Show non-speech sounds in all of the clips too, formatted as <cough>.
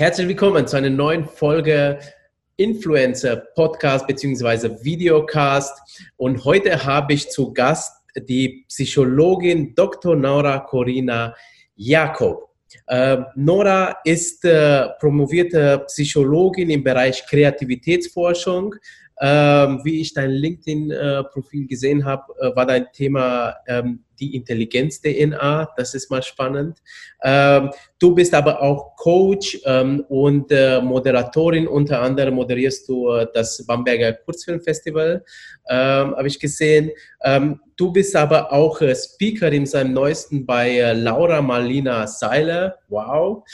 Herzlich willkommen zu einer neuen Folge Influencer Podcast bzw. Videocast. Und heute habe ich zu Gast die Psychologin Dr. Nora Corina Jakob. Äh, Nora ist äh, promovierte Psychologin im Bereich Kreativitätsforschung. Ähm, wie ich dein LinkedIn-Profil gesehen habe, äh, war dein Thema ähm, die Intelligenz-DNA. Das ist mal spannend. Ähm, du bist aber auch Coach ähm, und äh, Moderatorin. Unter anderem moderierst du äh, das Bamberger Kurzfilmfestival, ähm, habe ich gesehen. Ähm, du bist aber auch äh, Speaker in seinem neuesten bei äh, Laura Marlina Seiler. Wow.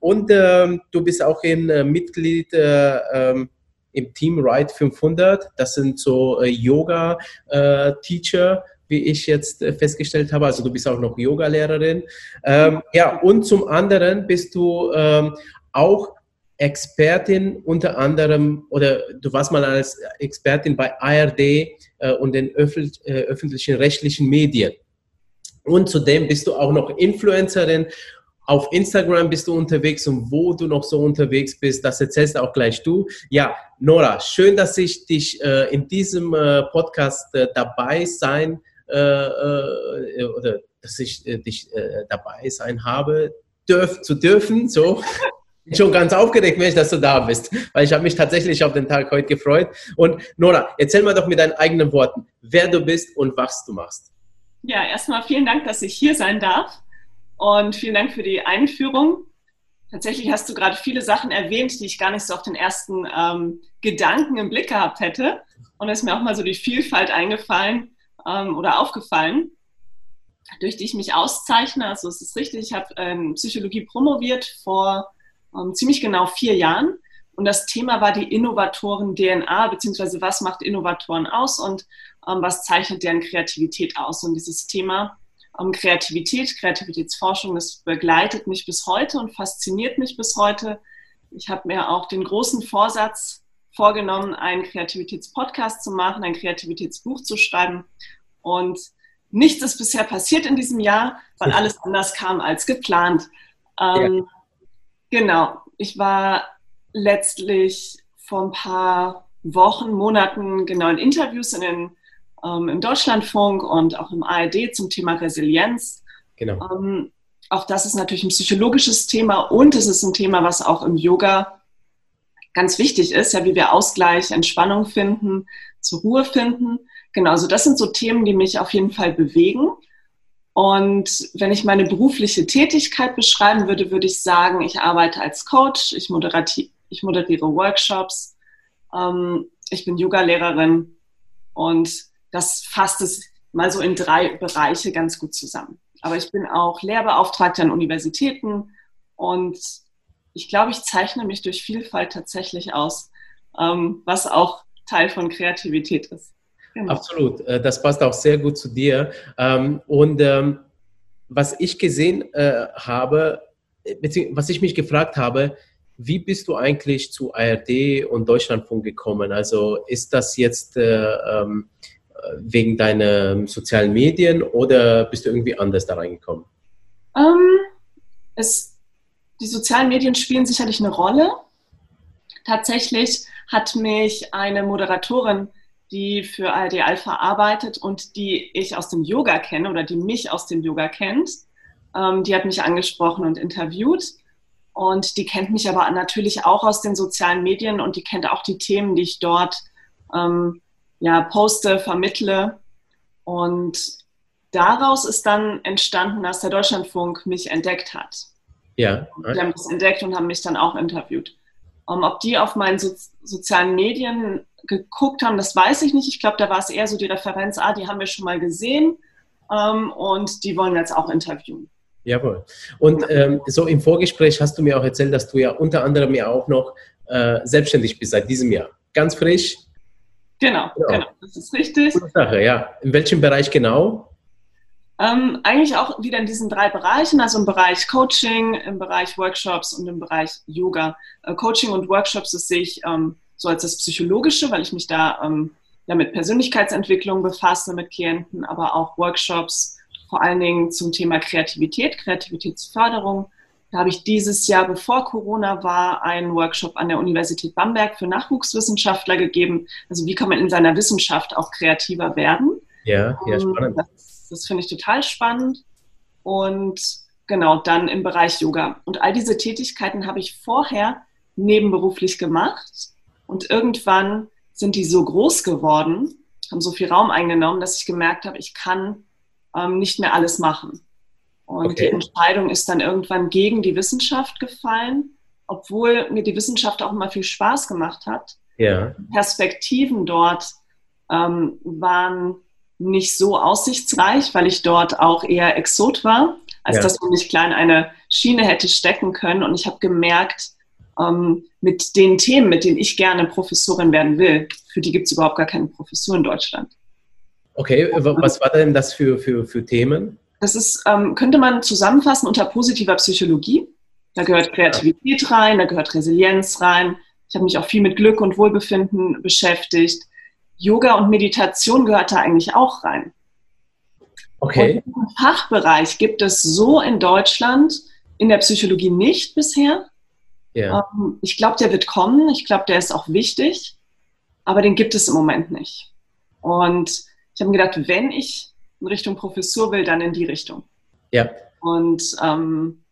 Und du bist auch ein äh, Mitglied ähm, im Team Ride 500. Das sind so äh, Yoga-Teacher wie ich jetzt äh, festgestellt habe. Also du bist auch noch Yoga-Lehrerin. Ähm, ja, und zum anderen bist du ähm, auch Expertin unter anderem, oder du warst mal als Expertin bei ARD äh, und den öffentlich, äh, öffentlichen rechtlichen Medien. Und zudem bist du auch noch Influencerin. Auf Instagram bist du unterwegs und wo du noch so unterwegs bist, das erzählst auch gleich du. Ja, Nora, schön, dass ich dich äh, in diesem äh, Podcast äh, dabei sein äh, äh, oder dass ich äh, dich dabei sein habe, dürf, zu dürfen. So. bin <laughs> schon ganz aufgeregt, Mensch, dass du da bist, weil ich habe mich tatsächlich auf den Tag heute gefreut. Und Nora, erzähl mal doch mit deinen eigenen Worten, wer du bist und was du machst. Ja, erstmal vielen Dank, dass ich hier sein darf und vielen Dank für die Einführung. Tatsächlich hast du gerade viele Sachen erwähnt, die ich gar nicht so auf den ersten ähm, Gedanken im Blick gehabt hätte. Und es ist mir auch mal so die Vielfalt eingefallen, ähm, oder aufgefallen, durch die ich mich auszeichne. Also es ist richtig, ich habe ähm, Psychologie promoviert vor ähm, ziemlich genau vier Jahren. Und das Thema war die Innovatoren-DNA, beziehungsweise was macht Innovatoren aus und ähm, was zeichnet deren Kreativität aus. Und dieses Thema ähm, Kreativität, Kreativitätsforschung, das begleitet mich bis heute und fasziniert mich bis heute. Ich habe mir auch den großen Vorsatz vorgenommen, einen Kreativitätspodcast zu machen, ein Kreativitätsbuch zu schreiben. Und nichts ist bisher passiert in diesem Jahr, weil <laughs> alles anders kam als geplant. Ähm, ja. Genau, ich war letztlich vor ein paar Wochen, Monaten genau in Interviews in den, ähm, im Deutschlandfunk und auch im ARD zum Thema Resilienz. Genau. Ähm, auch das ist natürlich ein psychologisches Thema und es ist ein Thema, was auch im Yoga ganz wichtig ist, ja, wie wir Ausgleich, Entspannung finden, zur Ruhe finden. Genau, also das sind so Themen, die mich auf jeden Fall bewegen. Und wenn ich meine berufliche Tätigkeit beschreiben würde, würde ich sagen, ich arbeite als Coach, ich, ich moderiere Workshops, ähm, ich bin Yoga-Lehrerin und das fasst es mal so in drei Bereiche ganz gut zusammen. Aber ich bin auch Lehrbeauftragte an Universitäten und ich glaube, ich zeichne mich durch Vielfalt tatsächlich aus, ähm, was auch Teil von Kreativität ist. Genau. Absolut, äh, das passt auch sehr gut zu dir. Ähm, und ähm, was ich gesehen äh, habe, was ich mich gefragt habe, wie bist du eigentlich zu ARD und Deutschlandfunk gekommen? Also ist das jetzt äh, wegen deiner sozialen Medien oder bist du irgendwie anders da reingekommen? Um, es die sozialen Medien spielen sicherlich eine Rolle. Tatsächlich hat mich eine Moderatorin, die für ARD Alpha arbeitet und die ich aus dem Yoga kenne oder die mich aus dem Yoga kennt, ähm, die hat mich angesprochen und interviewt. Und die kennt mich aber natürlich auch aus den sozialen Medien und die kennt auch die Themen, die ich dort ähm, ja, poste, vermittle. Und daraus ist dann entstanden, dass der Deutschlandfunk mich entdeckt hat. Ja. Die haben das entdeckt und haben mich dann auch interviewt. Um, ob die auf meinen so sozialen Medien geguckt haben, das weiß ich nicht. Ich glaube, da war es eher so die Referenz, ah, die haben wir schon mal gesehen ähm, und die wollen jetzt auch interviewen. Jawohl. Und ähm, so im Vorgespräch hast du mir auch erzählt, dass du ja unter anderem ja auch noch äh, selbstständig bist seit diesem Jahr. Ganz frisch. Genau, genau, genau. das ist richtig. Gute Sache, ja. In welchem Bereich genau? Ähm, eigentlich auch wieder in diesen drei Bereichen, also im Bereich Coaching, im Bereich Workshops und im Bereich Yoga. Äh, Coaching und Workshops, das sehe ich ähm, so als das Psychologische, weil ich mich da ähm, ja, mit Persönlichkeitsentwicklung befasse mit Klienten, aber auch Workshops vor allen Dingen zum Thema Kreativität, Kreativitätsförderung, Da habe ich dieses Jahr, bevor Corona war, einen Workshop an der Universität Bamberg für Nachwuchswissenschaftler gegeben. Also wie kann man in seiner Wissenschaft auch kreativer werden? Ja, ja, spannend. Das, das finde ich total spannend. Und genau, dann im Bereich Yoga. Und all diese Tätigkeiten habe ich vorher nebenberuflich gemacht. Und irgendwann sind die so groß geworden, haben so viel Raum eingenommen, dass ich gemerkt habe, ich kann ähm, nicht mehr alles machen. Und okay. die Entscheidung ist dann irgendwann gegen die Wissenschaft gefallen, obwohl mir die Wissenschaft auch immer viel Spaß gemacht hat. Ja. Perspektiven dort ähm, waren nicht so aussichtsreich, weil ich dort auch eher Exot war, als ja. dass man mich klein eine Schiene hätte stecken können. Und ich habe gemerkt, ähm, mit den Themen, mit denen ich gerne Professorin werden will, für die gibt es überhaupt gar keine Professur in Deutschland. Okay, was war denn das für, für, für Themen? Das ist, ähm, könnte man zusammenfassen unter positiver Psychologie. Da gehört Kreativität rein, da gehört Resilienz rein. Ich habe mich auch viel mit Glück und Wohlbefinden beschäftigt. Yoga und Meditation gehört da eigentlich auch rein. Okay. Und diesen Fachbereich gibt es so in Deutschland in der Psychologie nicht bisher. Ja. Ähm, ich glaube, der wird kommen. Ich glaube, der ist auch wichtig. Aber den gibt es im Moment nicht. Und ich habe mir gedacht, wenn ich in Richtung Professur will, dann in die Richtung. Ja. Und ähm,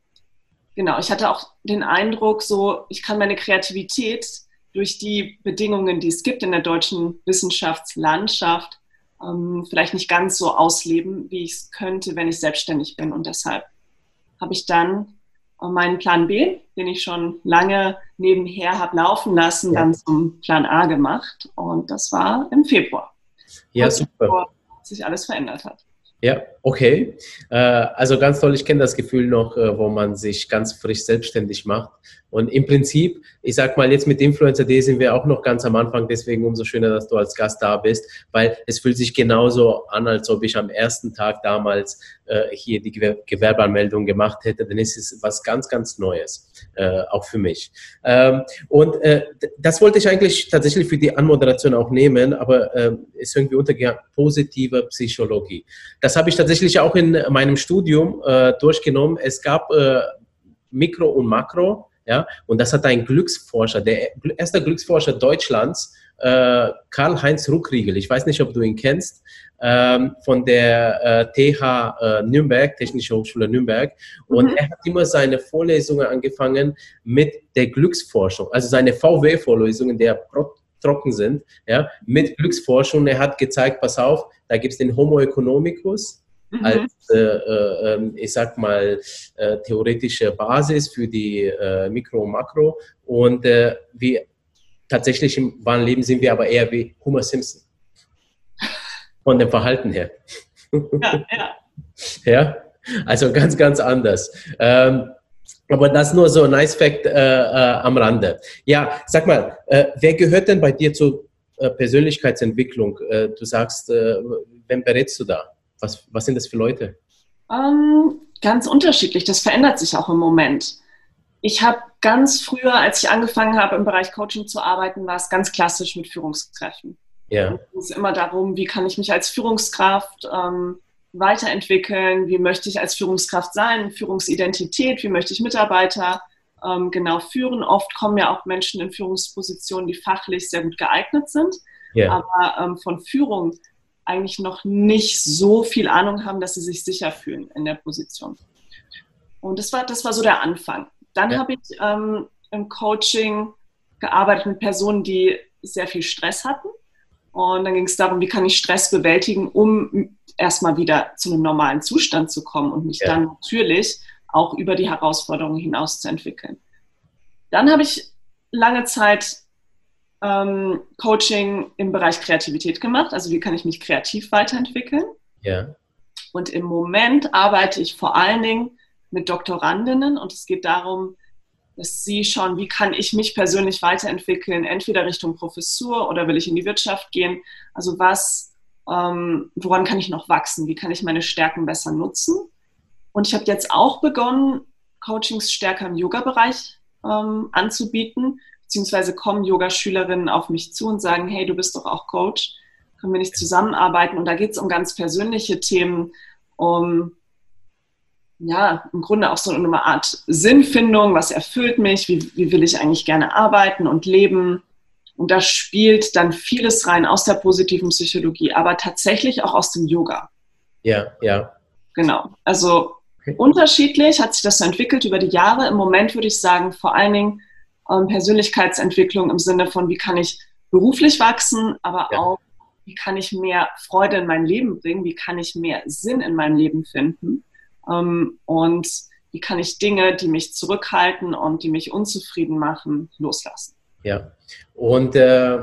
genau, ich hatte auch den Eindruck, so ich kann meine Kreativität durch die Bedingungen, die es gibt in der deutschen Wissenschaftslandschaft, ähm, vielleicht nicht ganz so ausleben, wie ich es könnte, wenn ich selbstständig bin. Und deshalb habe ich dann meinen Plan B, den ich schon lange nebenher habe laufen lassen, ja. dann zum Plan A gemacht. Und das war im Februar. Ja, super sich alles verändert hat. Ja, okay. Äh, also ganz toll, ich kenne das Gefühl noch, äh, wo man sich ganz frisch selbstständig macht. Und im Prinzip, ich sag mal, jetzt mit Influencer Day sind wir auch noch ganz am Anfang, deswegen umso schöner, dass du als Gast da bist, weil es fühlt sich genauso an, als ob ich am ersten Tag damals äh, hier die Gewerbeanmeldung gemacht hätte, denn es ist was ganz, ganz Neues, äh, auch für mich. Ähm, und äh, das wollte ich eigentlich tatsächlich für die Anmoderation auch nehmen, aber äh, ist irgendwie untergegangen, positive Psychologie. Das habe ich tatsächlich auch in meinem Studium äh, durchgenommen. Es gab äh, Mikro und Makro. Ja, und das hat ein Glücksforscher, der erste Glücksforscher Deutschlands, äh, Karl-Heinz Ruckriegel, ich weiß nicht, ob du ihn kennst, ähm, von der äh, TH äh, Nürnberg, Technische Hochschule Nürnberg. Und mhm. er hat immer seine Vorlesungen angefangen mit der Glücksforschung, also seine VW-Vorlesungen, die trocken sind, ja, mit Glücksforschung. Er hat gezeigt, pass auf, da gibt es den Homo economicus, mhm. als, äh, äh, ähm, ich sag mal, äh, theoretische Basis für die äh, Mikro und Makro. Und äh, wir tatsächlich im wahren Leben sind wir aber eher wie Homer Simpson. Von dem Verhalten her. Ja, ja. <laughs> ja? also ganz, ganz anders. Ähm, aber das nur so ein nice Fact äh, äh, am Rande. Ja, sag mal, äh, wer gehört denn bei dir zur äh, Persönlichkeitsentwicklung? du sagst, wen berätst du da? Was, was sind das für Leute? Ähm, ganz unterschiedlich. Das verändert sich auch im Moment. Ich habe ganz früher, als ich angefangen habe, im Bereich Coaching zu arbeiten, war es ganz klassisch mit Führungskräften. Ja. Es ist immer darum, wie kann ich mich als Führungskraft ähm, weiterentwickeln, wie möchte ich als Führungskraft sein, Führungsidentität, wie möchte ich Mitarbeiter ähm, genau führen. Oft kommen ja auch Menschen in Führungspositionen, die fachlich sehr gut geeignet sind, yeah. aber ähm, von Führung eigentlich noch nicht so viel Ahnung haben, dass sie sich sicher fühlen in der Position. Und das war, das war so der Anfang. Dann ja. habe ich ähm, im Coaching gearbeitet mit Personen, die sehr viel Stress hatten. Und dann ging es darum, wie kann ich Stress bewältigen, um erstmal wieder zu einem normalen Zustand zu kommen und mich ja. dann natürlich auch über die Herausforderungen hinaus zu entwickeln. Dann habe ich lange Zeit ähm, Coaching im Bereich Kreativität gemacht. Also wie kann ich mich kreativ weiterentwickeln? Ja. Und im Moment arbeite ich vor allen Dingen mit Doktorandinnen und es geht darum, dass sie schauen, wie kann ich mich persönlich weiterentwickeln, entweder Richtung Professur oder will ich in die Wirtschaft gehen. Also was, ähm, woran kann ich noch wachsen? Wie kann ich meine Stärken besser nutzen? Und ich habe jetzt auch begonnen, Coachings stärker im Yoga-Bereich ähm, anzubieten, beziehungsweise kommen Yoga-Schülerinnen auf mich zu und sagen, hey, du bist doch auch Coach, können wir nicht zusammenarbeiten? Und da geht es um ganz persönliche Themen, um ja, im Grunde auch so eine Art Sinnfindung, was erfüllt mich, wie, wie will ich eigentlich gerne arbeiten und leben. Und da spielt dann vieles rein aus der positiven Psychologie, aber tatsächlich auch aus dem Yoga. Ja, ja. Genau. Also okay. unterschiedlich hat sich das so entwickelt über die Jahre. Im Moment würde ich sagen, vor allen Dingen ähm, Persönlichkeitsentwicklung im Sinne von, wie kann ich beruflich wachsen, aber ja. auch, wie kann ich mehr Freude in mein Leben bringen, wie kann ich mehr Sinn in meinem Leben finden ähm, und wie kann ich Dinge, die mich zurückhalten und die mich unzufrieden machen, loslassen. Ja, und äh,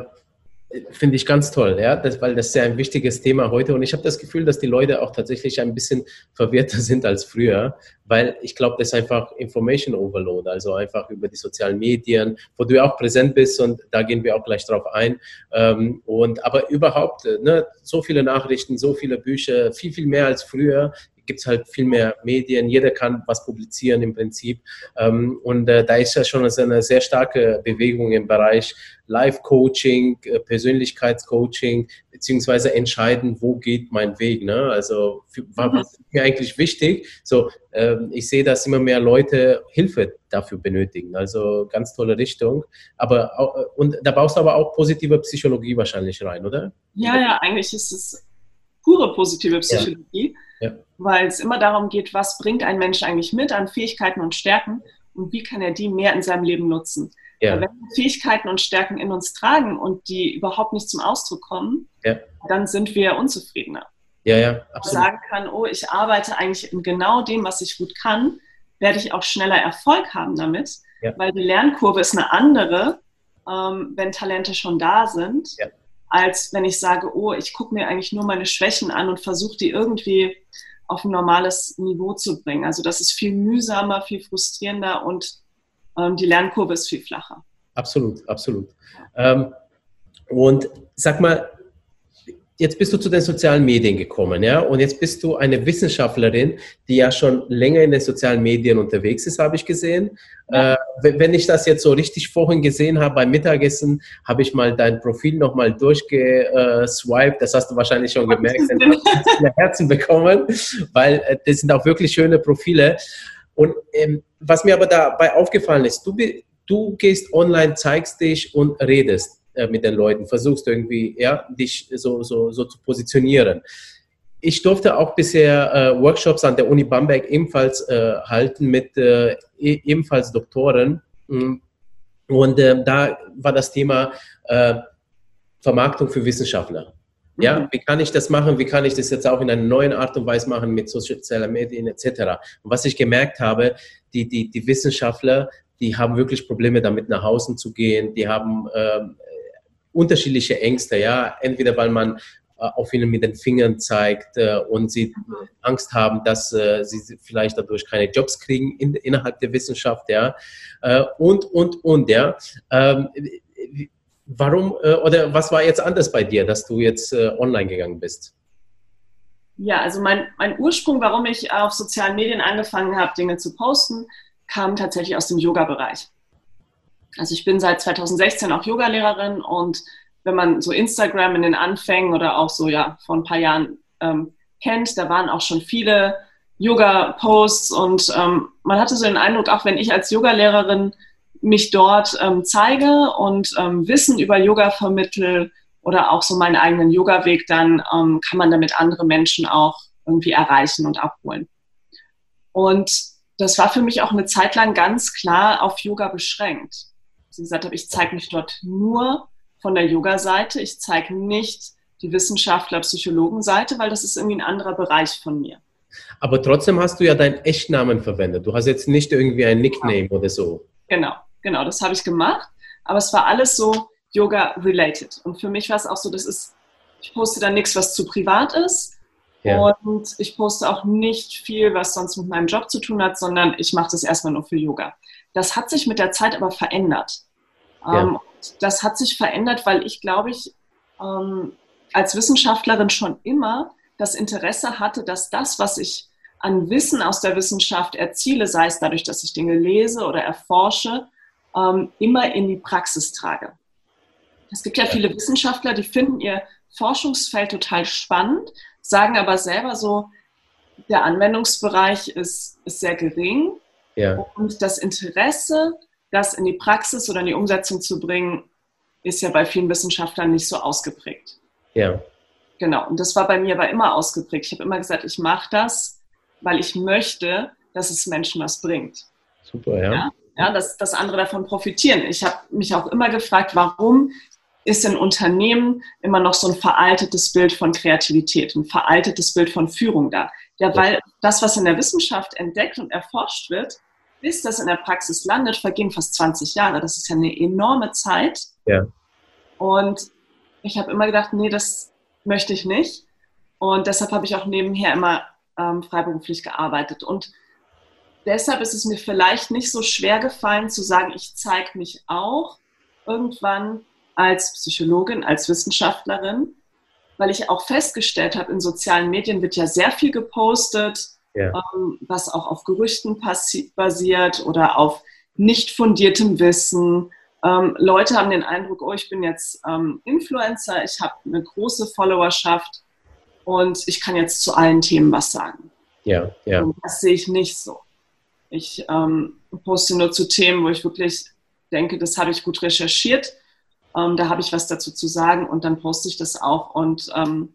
Finde ich ganz toll, ja, das, weil das ist ja ein wichtiges Thema heute und ich habe das Gefühl, dass die Leute auch tatsächlich ein bisschen verwirrter <laughs> sind als früher, weil ich glaube, das ist einfach Information Overload, also einfach über die sozialen Medien, wo du ja auch präsent bist und da gehen wir auch gleich drauf ein. Ähm, und aber überhaupt, ne, so viele Nachrichten, so viele Bücher, viel, viel mehr als früher gibt es halt viel mehr Medien, jeder kann was publizieren im Prinzip. Ähm, und äh, da ist ja schon eine sehr starke Bewegung im Bereich Life-Coaching, äh, Persönlichkeitscoaching, beziehungsweise entscheiden, wo geht mein Weg. Ne? Also für, was mhm. ist mir eigentlich wichtig? So, ähm, ich sehe, dass immer mehr Leute Hilfe dafür benötigen. Also ganz tolle Richtung. Aber äh, und da baust du aber auch positive Psychologie wahrscheinlich rein, oder? Ja, ja, eigentlich ist es pure positive Psychologie. Ja ja. Weil es immer darum geht, was bringt ein Mensch eigentlich mit an Fähigkeiten und Stärken und wie kann er die mehr in seinem Leben nutzen. Ja. Wenn wir Fähigkeiten und Stärken in uns tragen und die überhaupt nicht zum Ausdruck kommen, ja. dann sind wir unzufriedener. Ja, ja, absolut. Wenn sagen kann, oh, ich arbeite eigentlich in genau dem, was ich gut kann, werde ich auch schneller Erfolg haben damit, ja. weil die Lernkurve ist eine andere, ähm, wenn Talente schon da sind, ja als wenn ich sage, oh, ich gucke mir eigentlich nur meine Schwächen an und versuche die irgendwie auf ein normales Niveau zu bringen. Also das ist viel mühsamer, viel frustrierender und ähm, die Lernkurve ist viel flacher. Absolut, absolut. Ähm, und sag mal, jetzt bist du zu den sozialen Medien gekommen, ja, und jetzt bist du eine Wissenschaftlerin, die ja schon länger in den sozialen Medien unterwegs ist, habe ich gesehen. Ja. Äh, wenn ich das jetzt so richtig vorhin gesehen habe beim Mittagessen, habe ich mal dein Profil nochmal durchgeswiped. Das hast du wahrscheinlich schon gemerkt, viele Herzen bekommen, weil äh, das sind auch wirklich schöne Profile. Und ähm, was mir aber dabei aufgefallen ist, du, du gehst online, zeigst dich und redest. Äh, mit den Leuten, versuchst irgendwie, ja, dich so, so, so zu positionieren. Ich durfte auch bisher äh, Workshops an der Uni Bamberg ebenfalls äh, halten mit äh, e ebenfalls Doktoren. Mm. Und äh, da war das Thema Vermarktung für Wissenschaftler. Ja, mhm. wie kann ich das machen? Wie kann ich das jetzt auch in einer neuen Art und Weise machen mit sozialen Medien etc.? Und was ich gemerkt habe, die, die, die Wissenschaftler, die haben wirklich Probleme damit nach Hause zu gehen. Die haben ähm, unterschiedliche Ängste, ja, entweder weil man äh, auf ihnen mit den Fingern zeigt äh, und sie mhm. Angst haben, dass äh, sie vielleicht dadurch keine Jobs kriegen in, innerhalb der Wissenschaft, ja, und, und, und, ja. Ähm, warum oder was war jetzt anders bei dir, dass du jetzt online gegangen bist? Ja, also mein, mein Ursprung, warum ich auf sozialen Medien angefangen habe, Dinge zu posten, kam tatsächlich aus dem Yoga-Bereich. Also ich bin seit 2016 auch Yogalehrerin und wenn man so Instagram in den Anfängen oder auch so ja vor ein paar Jahren ähm, kennt, da waren auch schon viele Yoga-Posts und ähm, man hatte so den Eindruck, auch wenn ich als Yogalehrerin mich dort ähm, zeige und ähm, Wissen über Yoga vermittel oder auch so meinen eigenen Yoga-Weg, dann ähm, kann man damit andere Menschen auch irgendwie erreichen und abholen. Und das war für mich auch eine Zeit lang ganz klar auf Yoga beschränkt sie gesagt habe, ich zeige mich dort nur von der Yoga-Seite. Ich zeige nicht die Wissenschaftler-Psychologen-Seite, weil das ist irgendwie ein anderer Bereich von mir. Aber trotzdem hast du ja deinen Echtnamen verwendet. Du hast jetzt nicht irgendwie ein Nickname genau. oder so. Genau, genau, das habe ich gemacht. Aber es war alles so Yoga-related. Und für mich war es auch so, das ist, ich poste da nichts, was zu privat ist. Ja. Und ich poste auch nicht viel, was sonst mit meinem Job zu tun hat, sondern ich mache das erstmal nur für Yoga. Das hat sich mit der Zeit aber verändert. Ja. Ähm, das hat sich verändert, weil ich, glaube ich, ähm, als Wissenschaftlerin schon immer das Interesse hatte, dass das, was ich an Wissen aus der Wissenschaft erziele, sei es dadurch, dass ich Dinge lese oder erforsche, ähm, immer in die Praxis trage. Es gibt ja viele Wissenschaftler, die finden ihr Forschungsfeld total spannend, sagen aber selber so, der Anwendungsbereich ist, ist sehr gering ja. und das Interesse, das in die Praxis oder in die Umsetzung zu bringen, ist ja bei vielen Wissenschaftlern nicht so ausgeprägt. Ja. Genau, und das war bei mir aber immer ausgeprägt. Ich habe immer gesagt, ich mache das, weil ich möchte, dass es Menschen was bringt. Super, ja. ja? ja, dass, dass andere davon profitieren. Ich habe mich auch immer gefragt, warum ist in Unternehmen immer noch so ein veraltetes Bild von Kreativität, ein veraltetes Bild von Führung da. Ja, weil das, was in der Wissenschaft entdeckt und erforscht wird, bis das in der Praxis landet, vergehen fast 20 Jahre. Das ist ja eine enorme Zeit. Ja. Und ich habe immer gedacht, nee, das möchte ich nicht. Und deshalb habe ich auch nebenher immer ähm, freiberuflich gearbeitet. Und deshalb ist es mir vielleicht nicht so schwer gefallen zu sagen, ich zeige mich auch irgendwann als Psychologin, als Wissenschaftlerin, weil ich auch festgestellt habe, in sozialen Medien wird ja sehr viel gepostet, ja. ähm, was auch auf Gerüchten basiert oder auf nicht fundiertem Wissen. Ähm, Leute haben den Eindruck, oh, ich bin jetzt ähm, Influencer, ich habe eine große Followerschaft und ich kann jetzt zu allen Themen was sagen. Ja, ja. Und das sehe ich nicht so. Ich ähm, poste nur zu Themen, wo ich wirklich denke, das habe ich gut recherchiert. Ähm, da habe ich was dazu zu sagen und dann poste ich das auch. Und ähm,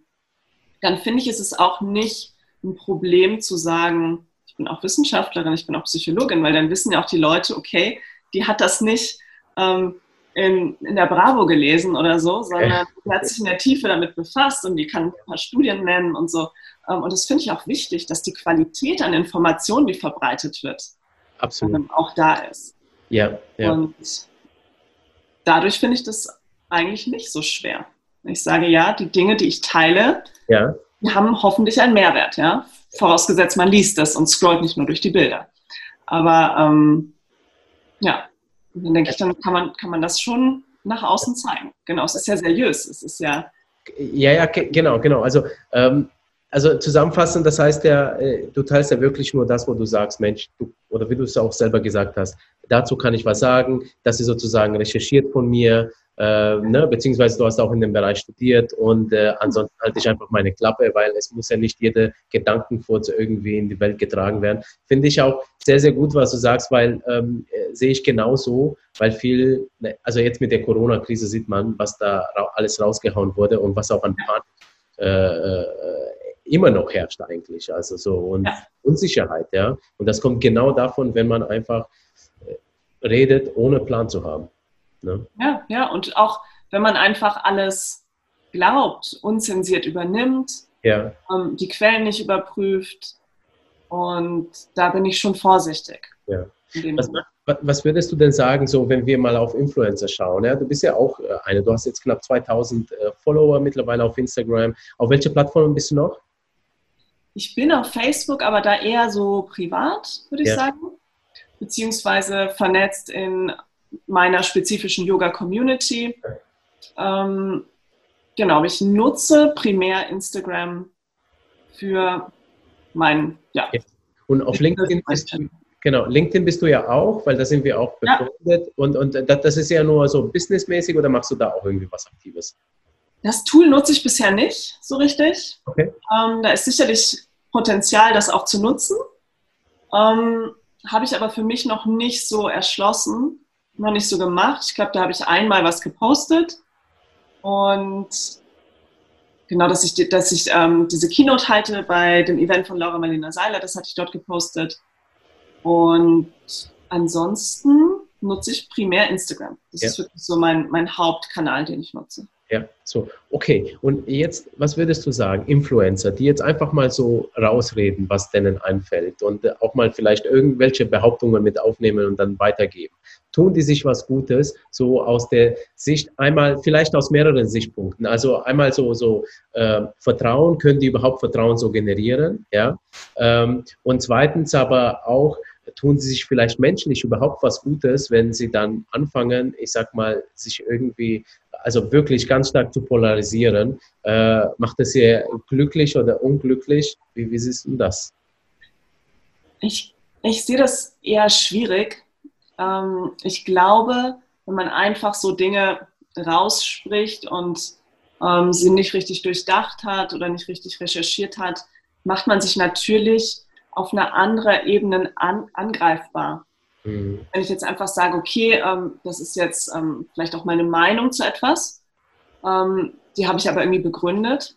dann finde ich, ist es auch nicht ein Problem zu sagen, ich bin auch Wissenschaftlerin, ich bin auch Psychologin, weil dann wissen ja auch die Leute, okay, die hat das nicht ähm, in, in der Bravo gelesen oder so, sondern die hat sich in der Tiefe damit befasst und die kann ein paar Studien nennen und so. Ähm, und das finde ich auch wichtig, dass die Qualität an Informationen, die verbreitet wird, Absolut. Ähm, auch da ist. Ja, ja. Und dadurch finde ich das eigentlich nicht so schwer. Ich sage ja, die Dinge, die ich teile, ja. Die haben hoffentlich einen Mehrwert, ja. Vorausgesetzt, man liest das und scrollt nicht nur durch die Bilder. Aber ähm, ja, dann denke ich, dann kann man, kann man das schon nach außen zeigen. Genau, es ist ja seriös. Es ist ja. Ja, ja, genau, genau. Also, ähm, also zusammenfassend, das heißt ja, äh, du teilst ja wirklich nur das, wo du sagst, Mensch, du, oder wie du es auch selber gesagt hast, dazu kann ich was sagen, das ist sozusagen recherchiert von mir, äh, ne, beziehungsweise du hast auch in dem Bereich studiert und äh, ansonsten halte ich einfach meine Klappe, weil es muss ja nicht jede Gedankenfurz irgendwie in die Welt getragen werden. Finde ich auch sehr, sehr gut, was du sagst, weil ähm, äh, sehe ich genauso, weil viel, ne, also jetzt mit der Corona-Krise sieht man, was da ra alles rausgehauen wurde und was auch an Panik äh, äh, immer noch herrscht eigentlich, also so und ja. Unsicherheit, ja. Und das kommt genau davon, wenn man einfach äh, redet, ohne Plan zu haben. Ne? Ja, ja, und auch wenn man einfach alles glaubt, unzensiert übernimmt, ja. ähm, die Quellen nicht überprüft. Und da bin ich schon vorsichtig. Ja. Was, was, würdest du denn sagen, so wenn wir mal auf Influencer schauen? Ja? Du bist ja auch äh, eine, du hast jetzt knapp 2000 äh, Follower mittlerweile auf Instagram. Auf welche Plattform bist du noch? Ich bin auf Facebook, aber da eher so privat, würde ich ja. sagen. Beziehungsweise vernetzt in meiner spezifischen Yoga-Community. Ähm, genau, ich nutze primär Instagram für mein, ja. Und auf LinkedIn bist du, genau, LinkedIn bist du ja auch, weil da sind wir auch befreundet. Ja. Und, und das ist ja nur so businessmäßig oder machst du da auch irgendwie was Aktives? Das Tool nutze ich bisher nicht so richtig. Okay. Ähm, da ist sicherlich Potenzial, das auch zu nutzen. Ähm, Habe ich aber für mich noch nicht so erschlossen noch nicht so gemacht. Ich glaube, da habe ich einmal was gepostet und genau, dass ich, dass ich ähm, diese Keynote halte bei dem Event von Laura Marlena Seiler, das hatte ich dort gepostet. Und ansonsten nutze ich primär Instagram. Das ja. ist wirklich so mein, mein Hauptkanal, den ich nutze. Ja, so, okay. Und jetzt, was würdest du sagen, Influencer, die jetzt einfach mal so rausreden, was denen einfällt und auch mal vielleicht irgendwelche Behauptungen mit aufnehmen und dann weitergeben. Tun die sich was Gutes, so aus der Sicht, einmal vielleicht aus mehreren Sichtpunkten. Also einmal so, so äh, Vertrauen, können die überhaupt Vertrauen so generieren, ja? Ähm, und zweitens aber auch, tun sie sich vielleicht menschlich überhaupt was Gutes, wenn sie dann anfangen, ich sag mal, sich irgendwie, also wirklich ganz stark zu polarisieren? Äh, macht es sie glücklich oder unglücklich? Wie, wie siehst du das? Ich, ich sehe das eher schwierig. Ähm, ich glaube, wenn man einfach so Dinge rausspricht und ähm, sie nicht richtig durchdacht hat oder nicht richtig recherchiert hat, macht man sich natürlich auf einer anderen Ebene an, angreifbar. Mhm. Wenn ich jetzt einfach sage, okay, ähm, das ist jetzt ähm, vielleicht auch meine Meinung zu etwas, ähm, die habe ich aber irgendwie begründet,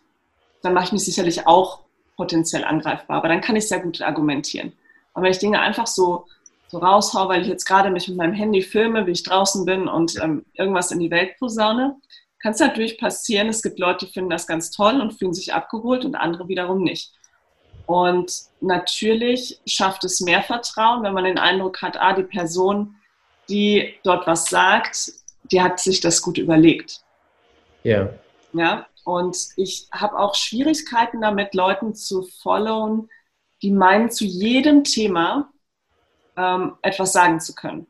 dann mache ich mich sicherlich auch potenziell angreifbar. Aber dann kann ich sehr gut argumentieren. Aber wenn ich Dinge einfach so, so raushaue, weil ich jetzt gerade mich mit meinem Handy filme, wie ich draußen bin und ähm, irgendwas in die Welt posaune, kann es natürlich passieren, es gibt Leute, die finden das ganz toll und fühlen sich abgeholt und andere wiederum nicht. Und natürlich schafft es mehr Vertrauen, wenn man den Eindruck hat, ah, die Person, die dort was sagt, die hat sich das gut überlegt. Ja. Ja, und ich habe auch Schwierigkeiten damit, Leuten zu followen, die meinen, zu jedem Thema ähm, etwas sagen zu können.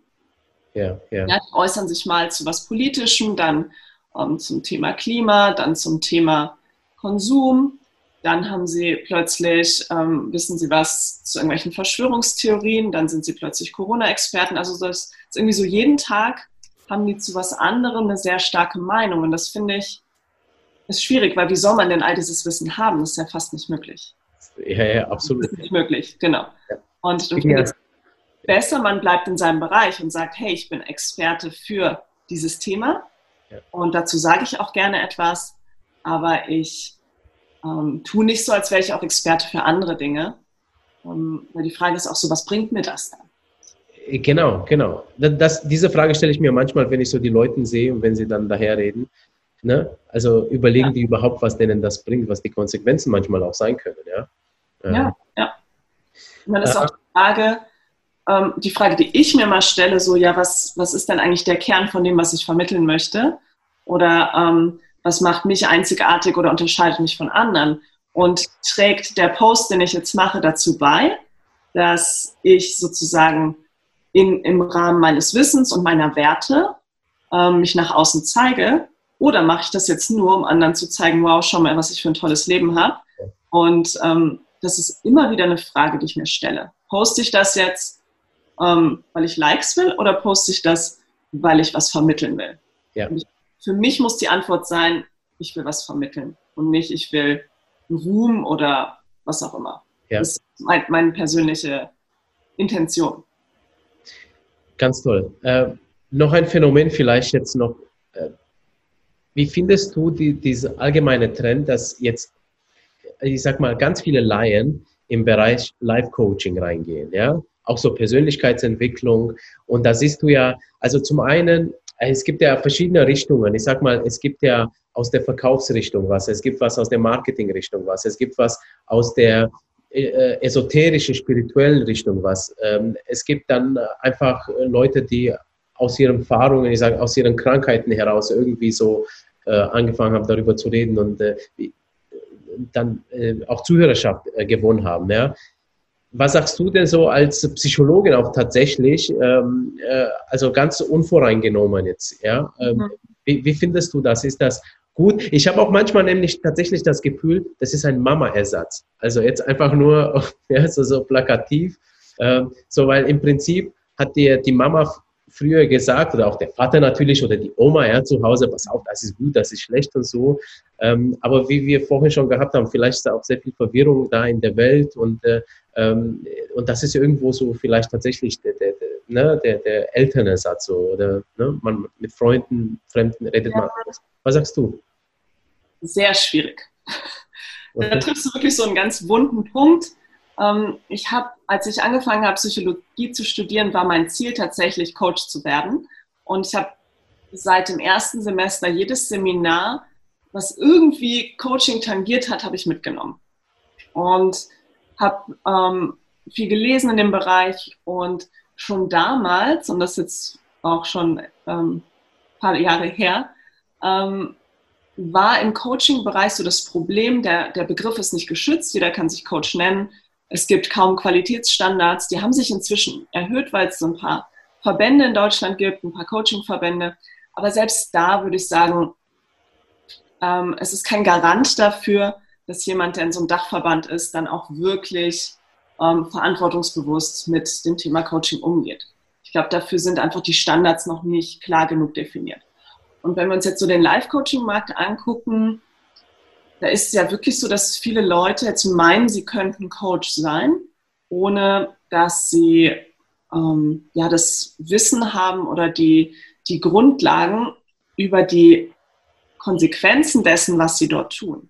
Ja, ja. ja, die äußern sich mal zu was Politischem, dann ähm, zum Thema Klima, dann zum Thema Konsum. Dann haben sie plötzlich, ähm, wissen sie was zu irgendwelchen Verschwörungstheorien, dann sind sie plötzlich Corona-Experten. Also das ist irgendwie so jeden Tag haben die zu was anderem eine sehr starke Meinung. Und das finde ich ist schwierig, weil wie soll man denn all dieses Wissen haben? Das ist ja fast nicht möglich. Ja, ja, absolut. Das ist nicht möglich, genau. Ja. Und dann finde ich besser, man bleibt in seinem Bereich und sagt, hey, ich bin Experte für dieses Thema ja. und dazu sage ich auch gerne etwas, aber ich ähm, tue nicht so, als wäre ich auch Experte für andere Dinge. Ähm, weil die Frage ist auch so, was bringt mir das dann? Äh, genau, genau. Das, diese Frage stelle ich mir manchmal, wenn ich so die Leute sehe und wenn sie dann daherreden. Ne? Also überlegen ja. die überhaupt, was denen das bringt, was die Konsequenzen manchmal auch sein können. Ja, ja. ja. Und dann ist auch die Frage, ähm, die Frage, die ich mir mal stelle, so, ja, was, was ist denn eigentlich der Kern von dem, was ich vermitteln möchte? Oder ähm, was macht mich einzigartig oder unterscheidet mich von anderen? Und trägt der Post, den ich jetzt mache, dazu bei, dass ich sozusagen in, im Rahmen meines Wissens und meiner Werte ähm, mich nach außen zeige? Oder mache ich das jetzt nur, um anderen zu zeigen, wow, schau mal, was ich für ein tolles Leben habe? Und ähm, das ist immer wieder eine Frage, die ich mir stelle. Poste ich das jetzt, ähm, weil ich Likes will oder poste ich das, weil ich was vermitteln will? Ja. Ich, für mich muss die Antwort sein, ich will was vermitteln und nicht, ich will Ruhm oder was auch immer. Ja. Das ist mein, meine persönliche Intention. Ganz toll. Äh, noch ein Phänomen vielleicht jetzt noch. Äh, wie findest du die, diese allgemeine Trend, dass jetzt, ich sag mal, ganz viele Laien im Bereich Life-Coaching reingehen, ja? Auch so Persönlichkeitsentwicklung. Und da siehst du ja, also zum einen, es gibt ja verschiedene Richtungen. Ich sag mal, es gibt ja aus der Verkaufsrichtung was, es gibt was aus der Marketingrichtung was, es gibt was aus der äh, esoterischen, spirituellen Richtung was. Ähm, es gibt dann einfach Leute, die aus ihren Erfahrungen, ich sage, aus ihren Krankheiten heraus irgendwie so äh, angefangen haben, darüber zu reden und äh, dann auch Zuhörerschaft gewonnen haben. Ja. Was sagst du denn so als Psychologin auch tatsächlich, ähm, also ganz unvoreingenommen jetzt, ja? Ähm, mhm. Wie, wie, findest du das? Ist das gut. Ich habe auch manchmal nämlich tatsächlich das Gefühl, das ist ein Mama-Ersatz. Also jetzt einfach nur <laughs> ja, so, so plakativ. Ähm, so, weil im Prinzip hat dir die Mama früher gesagt, oder auch der Vater natürlich, oder die Oma ja, zu Hause, pass auf, das ist gut, das ist schlecht und so. Ähm, aber wie wir vorhin schon gehabt haben, vielleicht ist da auch sehr viel Verwirrung da in der Welt und, äh, ähm, und das ist irgendwo so vielleicht tatsächlich der, der, der, ne, der, der Elternersatz so, oder ne, man mit Freunden, Fremden redet ja. man. Was sagst du? sehr schwierig. Okay. Da triffst du wirklich so einen ganz wunden Punkt. Ähm, ich habe, als ich angefangen habe, Psychologie zu studieren, war mein Ziel tatsächlich, Coach zu werden. Und ich habe seit dem ersten Semester jedes Seminar, was irgendwie Coaching tangiert hat, habe ich mitgenommen. Und habe ähm, viel gelesen in dem Bereich und schon damals, und das ist jetzt auch schon ähm, ein paar Jahre her, ähm, war im Coaching-Bereich so das Problem, der, der Begriff ist nicht geschützt, jeder kann sich Coach nennen. Es gibt kaum Qualitätsstandards. Die haben sich inzwischen erhöht, weil es so ein paar Verbände in Deutschland gibt, ein paar Coaching-Verbände. Aber selbst da würde ich sagen, ähm, es ist kein Garant dafür, dass jemand, der in so einem Dachverband ist, dann auch wirklich ähm, verantwortungsbewusst mit dem Thema Coaching umgeht. Ich glaube, dafür sind einfach die Standards noch nicht klar genug definiert. Und wenn wir uns jetzt so den Live-Coaching-Markt angucken, da ist es ja wirklich so, dass viele Leute jetzt meinen, sie könnten Coach sein, ohne dass sie ähm, ja, das Wissen haben oder die, die Grundlagen über die Konsequenzen dessen, was sie dort tun.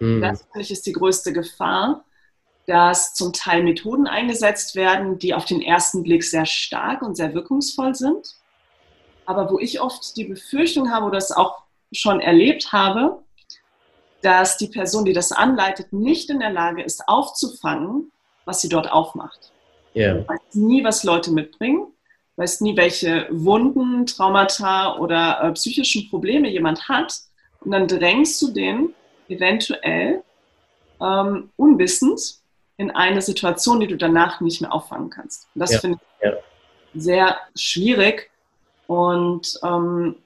Mhm. Das finde ich ist die größte Gefahr, dass zum Teil Methoden eingesetzt werden, die auf den ersten Blick sehr stark und sehr wirkungsvoll sind, aber wo ich oft die Befürchtung habe oder es auch schon erlebt habe, dass die Person, die das anleitet, nicht in der Lage ist, aufzufangen, was sie dort aufmacht. Yeah. Du weißt nie, was Leute mitbringen, weißt nie, welche Wunden, Traumata oder äh, psychischen Probleme jemand hat. Und dann drängst du den eventuell ähm, unwissend in eine Situation, die du danach nicht mehr auffangen kannst. Und das ja. finde ich ja. sehr schwierig. Und ähm,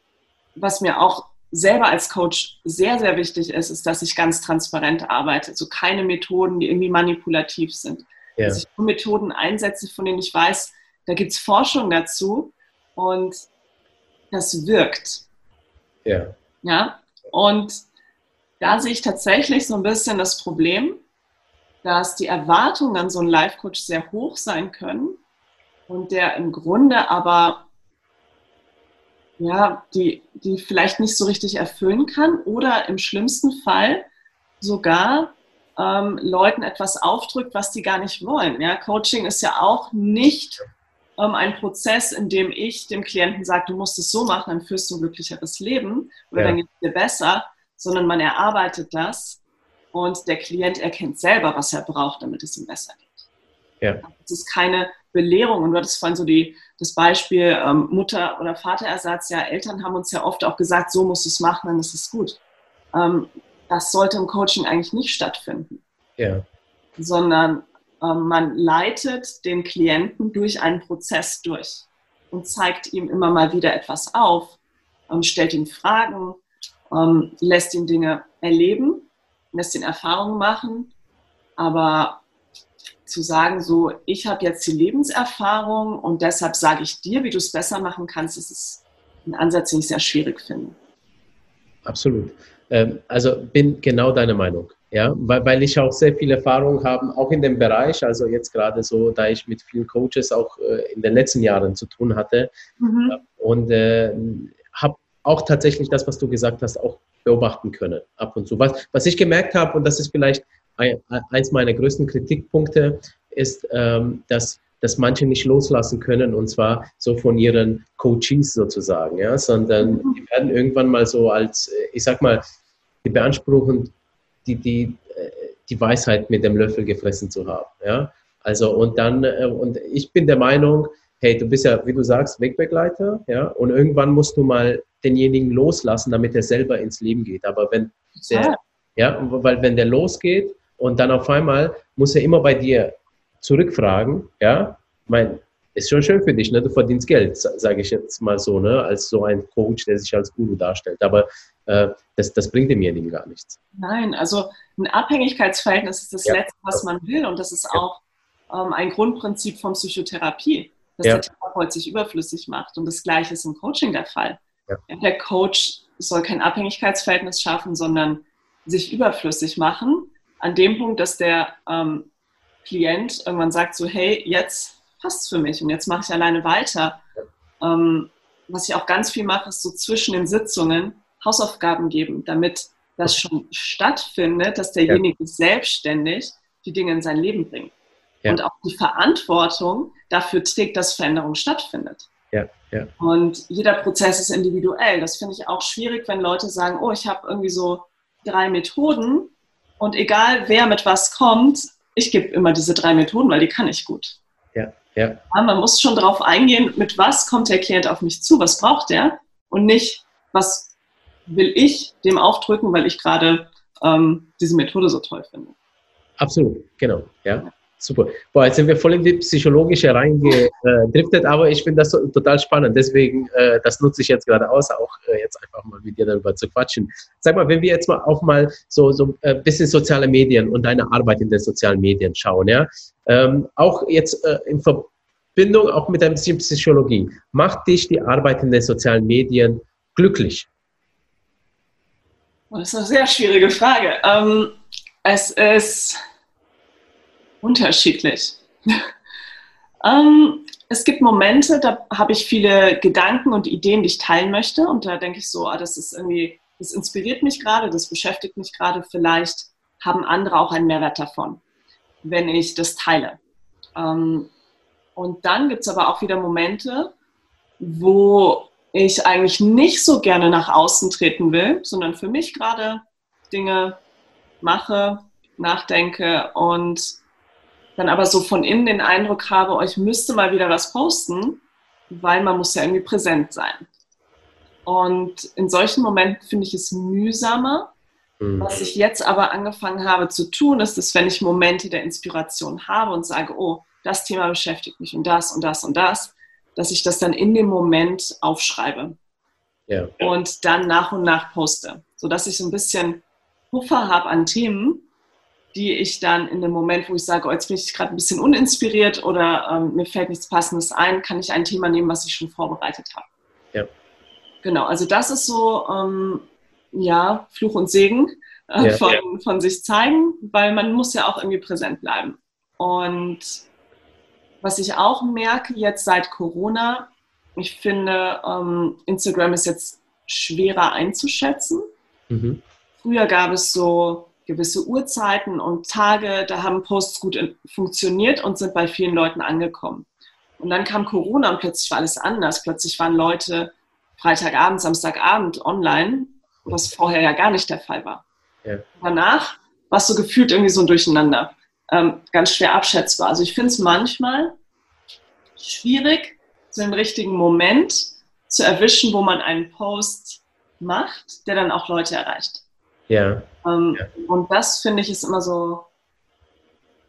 was mir auch selber als Coach sehr, sehr wichtig ist, ist, dass ich ganz transparent arbeite. Also keine Methoden, die irgendwie manipulativ sind. Ja. Dass ich nur Methoden einsetze, von denen ich weiß, da gibt es Forschung dazu und das wirkt. Ja. Ja. Und da sehe ich tatsächlich so ein bisschen das Problem, dass die Erwartungen an so einen Life-Coach sehr hoch sein können und der im Grunde aber ja, die, die vielleicht nicht so richtig erfüllen kann oder im schlimmsten Fall sogar ähm, Leuten etwas aufdrückt, was die gar nicht wollen. Ja, Coaching ist ja auch nicht ähm, ein Prozess, in dem ich dem Klienten sage, du musst es so machen, dann führst du ein glücklicheres Leben oder ja. dann geht es dir besser, sondern man erarbeitet das und der Klient erkennt selber, was er braucht, damit es ihm besser geht. Ja. Es ist keine Belehrung. Und du hattest vorhin so die, das Beispiel ähm, Mutter- oder Vaterersatz. Ja, Eltern haben uns ja oft auch gesagt, so musst du es machen, dann ist es gut. Ähm, das sollte im Coaching eigentlich nicht stattfinden. Ja. Sondern ähm, man leitet den Klienten durch einen Prozess durch und zeigt ihm immer mal wieder etwas auf, ähm, stellt ihm Fragen, ähm, lässt ihn Dinge erleben, lässt ihn Erfahrungen machen, aber zu sagen, so, ich habe jetzt die Lebenserfahrung und deshalb sage ich dir, wie du es besser machen kannst, das ist ein Ansatz, den ich sehr schwierig finde. Absolut. Ähm, also bin genau deiner Meinung. Ja, weil, weil ich auch sehr viel Erfahrung habe, auch in dem Bereich, also jetzt gerade so, da ich mit vielen Coaches auch äh, in den letzten Jahren zu tun hatte mhm. und äh, habe auch tatsächlich das, was du gesagt hast, auch beobachten können ab und zu. Was, was ich gemerkt habe, und das ist vielleicht eins meiner größten Kritikpunkte ist, ähm, dass, dass manche nicht loslassen können und zwar so von ihren Coaches sozusagen, ja, sondern mhm. die werden irgendwann mal so als, ich sag mal, die beanspruchen, die, die, äh, die Weisheit mit dem Löffel gefressen zu haben, ja. Also und dann, äh, und ich bin der Meinung, hey, du bist ja, wie du sagst, Wegbegleiter, ja, und irgendwann musst du mal denjenigen loslassen, damit er selber ins Leben geht. Aber wenn der, ja, weil wenn der losgeht, und dann auf einmal muss er immer bei dir zurückfragen, ja, mein, ist schon schön für dich, ne? du verdienst Geld, sage ich jetzt mal so, ne? als so ein Coach, der sich als Guru darstellt. Aber äh, das, das bringt demjenigen gar nichts. Nein, also ein Abhängigkeitsverhältnis ist das ja. Letzte, was man will. Und das ist ja. auch ähm, ein Grundprinzip von Psychotherapie, dass ja. der Therapeut sich überflüssig macht. Und das Gleiche ist im Coaching der Fall. Der Coach soll kein Abhängigkeitsverhältnis schaffen, sondern sich überflüssig machen an dem Punkt, dass der ähm, Klient irgendwann sagt so, hey, jetzt passt es für mich und jetzt mache ich alleine weiter. Ähm, was ich auch ganz viel mache, ist so zwischen den Sitzungen Hausaufgaben geben, damit das schon stattfindet, dass derjenige ja. selbstständig die Dinge in sein Leben bringt. Ja. Und auch die Verantwortung dafür trägt, dass Veränderung stattfindet. Ja, ja. Und jeder Prozess ist individuell. Das finde ich auch schwierig, wenn Leute sagen, oh, ich habe irgendwie so drei Methoden und egal wer mit was kommt, ich gebe immer diese drei Methoden, weil die kann ich gut. Ja, ja. ja man muss schon darauf eingehen, mit was kommt der Klient auf mich zu, was braucht er und nicht, was will ich dem aufdrücken, weil ich gerade ähm, diese Methode so toll finde. Absolut, genau. Ja. Super. Boah, jetzt sind wir voll in die psychologische reingedriftet, aber ich finde das so, total spannend. Deswegen, äh, das nutze ich jetzt gerade aus, auch äh, jetzt einfach mal mit dir darüber zu quatschen. Sag mal, wenn wir jetzt mal auch mal so so ein äh, bisschen soziale Medien und deine Arbeit in den sozialen Medien schauen, ja, ähm, auch jetzt äh, in Verbindung auch mit ein bisschen Psychologie, macht dich die Arbeit in den sozialen Medien glücklich? Das ist eine sehr schwierige Frage. Ähm, es ist unterschiedlich. <laughs> ähm, es gibt Momente, da habe ich viele Gedanken und Ideen, die ich teilen möchte. Und da denke ich so, ah, das ist irgendwie, das inspiriert mich gerade, das beschäftigt mich gerade. Vielleicht haben andere auch einen Mehrwert davon, wenn ich das teile. Ähm, und dann gibt es aber auch wieder Momente, wo ich eigentlich nicht so gerne nach außen treten will, sondern für mich gerade Dinge mache, nachdenke und dann aber so von innen den Eindruck habe, oh, ich müsste mal wieder was posten, weil man muss ja irgendwie präsent sein. Und in solchen Momenten finde ich es mühsamer. Mhm. Was ich jetzt aber angefangen habe zu tun, ist, dass wenn ich Momente der Inspiration habe und sage, oh, das Thema beschäftigt mich und das und das und das, dass ich das dann in dem Moment aufschreibe. Ja. Und dann nach und nach poste, sodass ich so ein bisschen Puffer habe an Themen, die ich dann in dem Moment, wo ich sage, oh, jetzt bin ich gerade ein bisschen uninspiriert oder ähm, mir fällt nichts Passendes ein, kann ich ein Thema nehmen, was ich schon vorbereitet habe. Ja. Genau, also das ist so, ähm, ja, Fluch und Segen äh, ja. von, von sich zeigen, weil man muss ja auch irgendwie präsent bleiben. Und was ich auch merke jetzt seit Corona, ich finde, ähm, Instagram ist jetzt schwerer einzuschätzen. Mhm. Früher gab es so gewisse Uhrzeiten und Tage, da haben Posts gut funktioniert und sind bei vielen Leuten angekommen. Und dann kam Corona und plötzlich war alles anders. Plötzlich waren Leute Freitagabend, Samstagabend online, was vorher ja gar nicht der Fall war. Ja. Danach war es so gefühlt irgendwie so ein Durcheinander. Ähm, ganz schwer abschätzbar. Also ich finde es manchmal schwierig, so einen richtigen Moment zu erwischen, wo man einen Post macht, der dann auch Leute erreicht. Ja. Ähm, ja. Und das finde ich ist immer so,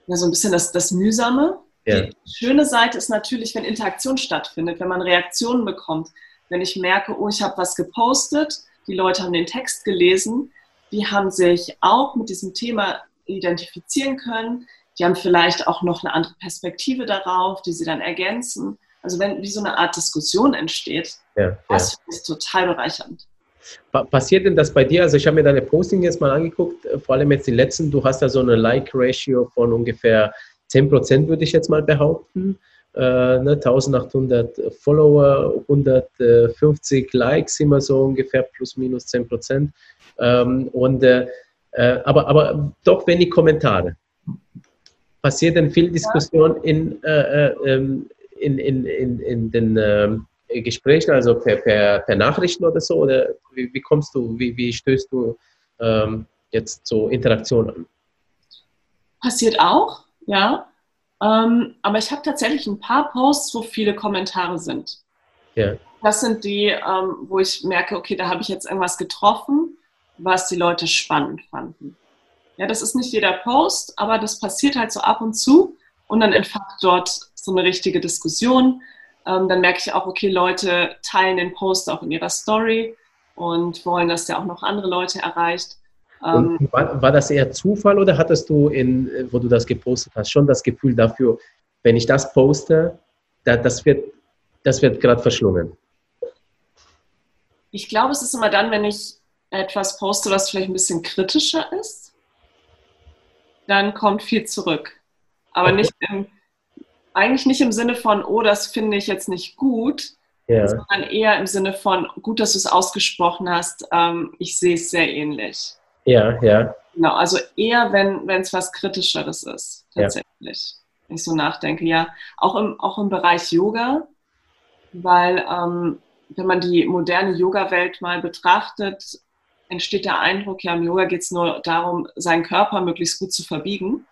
ja, so ein bisschen das, das Mühsame. Ja. Die schöne Seite ist natürlich, wenn Interaktion stattfindet, wenn man Reaktionen bekommt. Wenn ich merke, oh, ich habe was gepostet, die Leute haben den Text gelesen, die haben sich auch mit diesem Thema identifizieren können, die haben vielleicht auch noch eine andere Perspektive darauf, die sie dann ergänzen. Also wenn wie so eine Art Diskussion entsteht, ja, das ja. ist total bereichernd. Passiert denn das bei dir? Also ich habe mir deine Posting jetzt mal angeguckt, äh, vor allem jetzt die letzten. Du hast da so eine Like-Ratio von ungefähr 10 Prozent, würde ich jetzt mal behaupten. Äh, ne, 1800 Follower, 150 Likes, immer so ungefähr plus minus 10 Prozent. Ähm, und, äh, äh, aber, aber doch wenig Kommentare. Passiert denn viel Diskussion in, äh, äh, ähm, in, in, in, in den ähm, Gesprächen, also per, per, per Nachrichten oder so? Oder wie, wie kommst du, wie, wie stößt du ähm, jetzt so Interaktion an? Passiert auch, ja. Ähm, aber ich habe tatsächlich ein paar Posts, wo viele Kommentare sind. Ja. Das sind die, ähm, wo ich merke, okay, da habe ich jetzt irgendwas getroffen, was die Leute spannend fanden. Ja, das ist nicht jeder Post, aber das passiert halt so ab und zu und dann entfacht dort so eine richtige Diskussion ähm, dann merke ich auch, okay, Leute teilen den Post auch in ihrer Story und wollen, dass der auch noch andere Leute erreicht. Ähm, war, war, das eher Zufall oder hattest du, in, wo du das gepostet hast, schon das Gefühl dafür, wenn ich das poste, da, das wird, das wird gerade verschlungen? Ich glaube, es ist immer dann, wenn ich etwas poste, was vielleicht ein bisschen kritischer ist, dann kommt viel zurück. Aber okay. nicht im eigentlich nicht im Sinne von, oh, das finde ich jetzt nicht gut, ja. sondern eher im Sinne von, gut, dass du es ausgesprochen hast, ähm, ich sehe es sehr ähnlich. Ja, ja. Genau, also eher, wenn es was Kritischeres ist, tatsächlich. Ja. Wenn ich so nachdenke, ja. Auch im, auch im Bereich Yoga, weil ähm, wenn man die moderne Yoga-Welt mal betrachtet, entsteht der Eindruck, ja, im Yoga geht es nur darum, seinen Körper möglichst gut zu verbiegen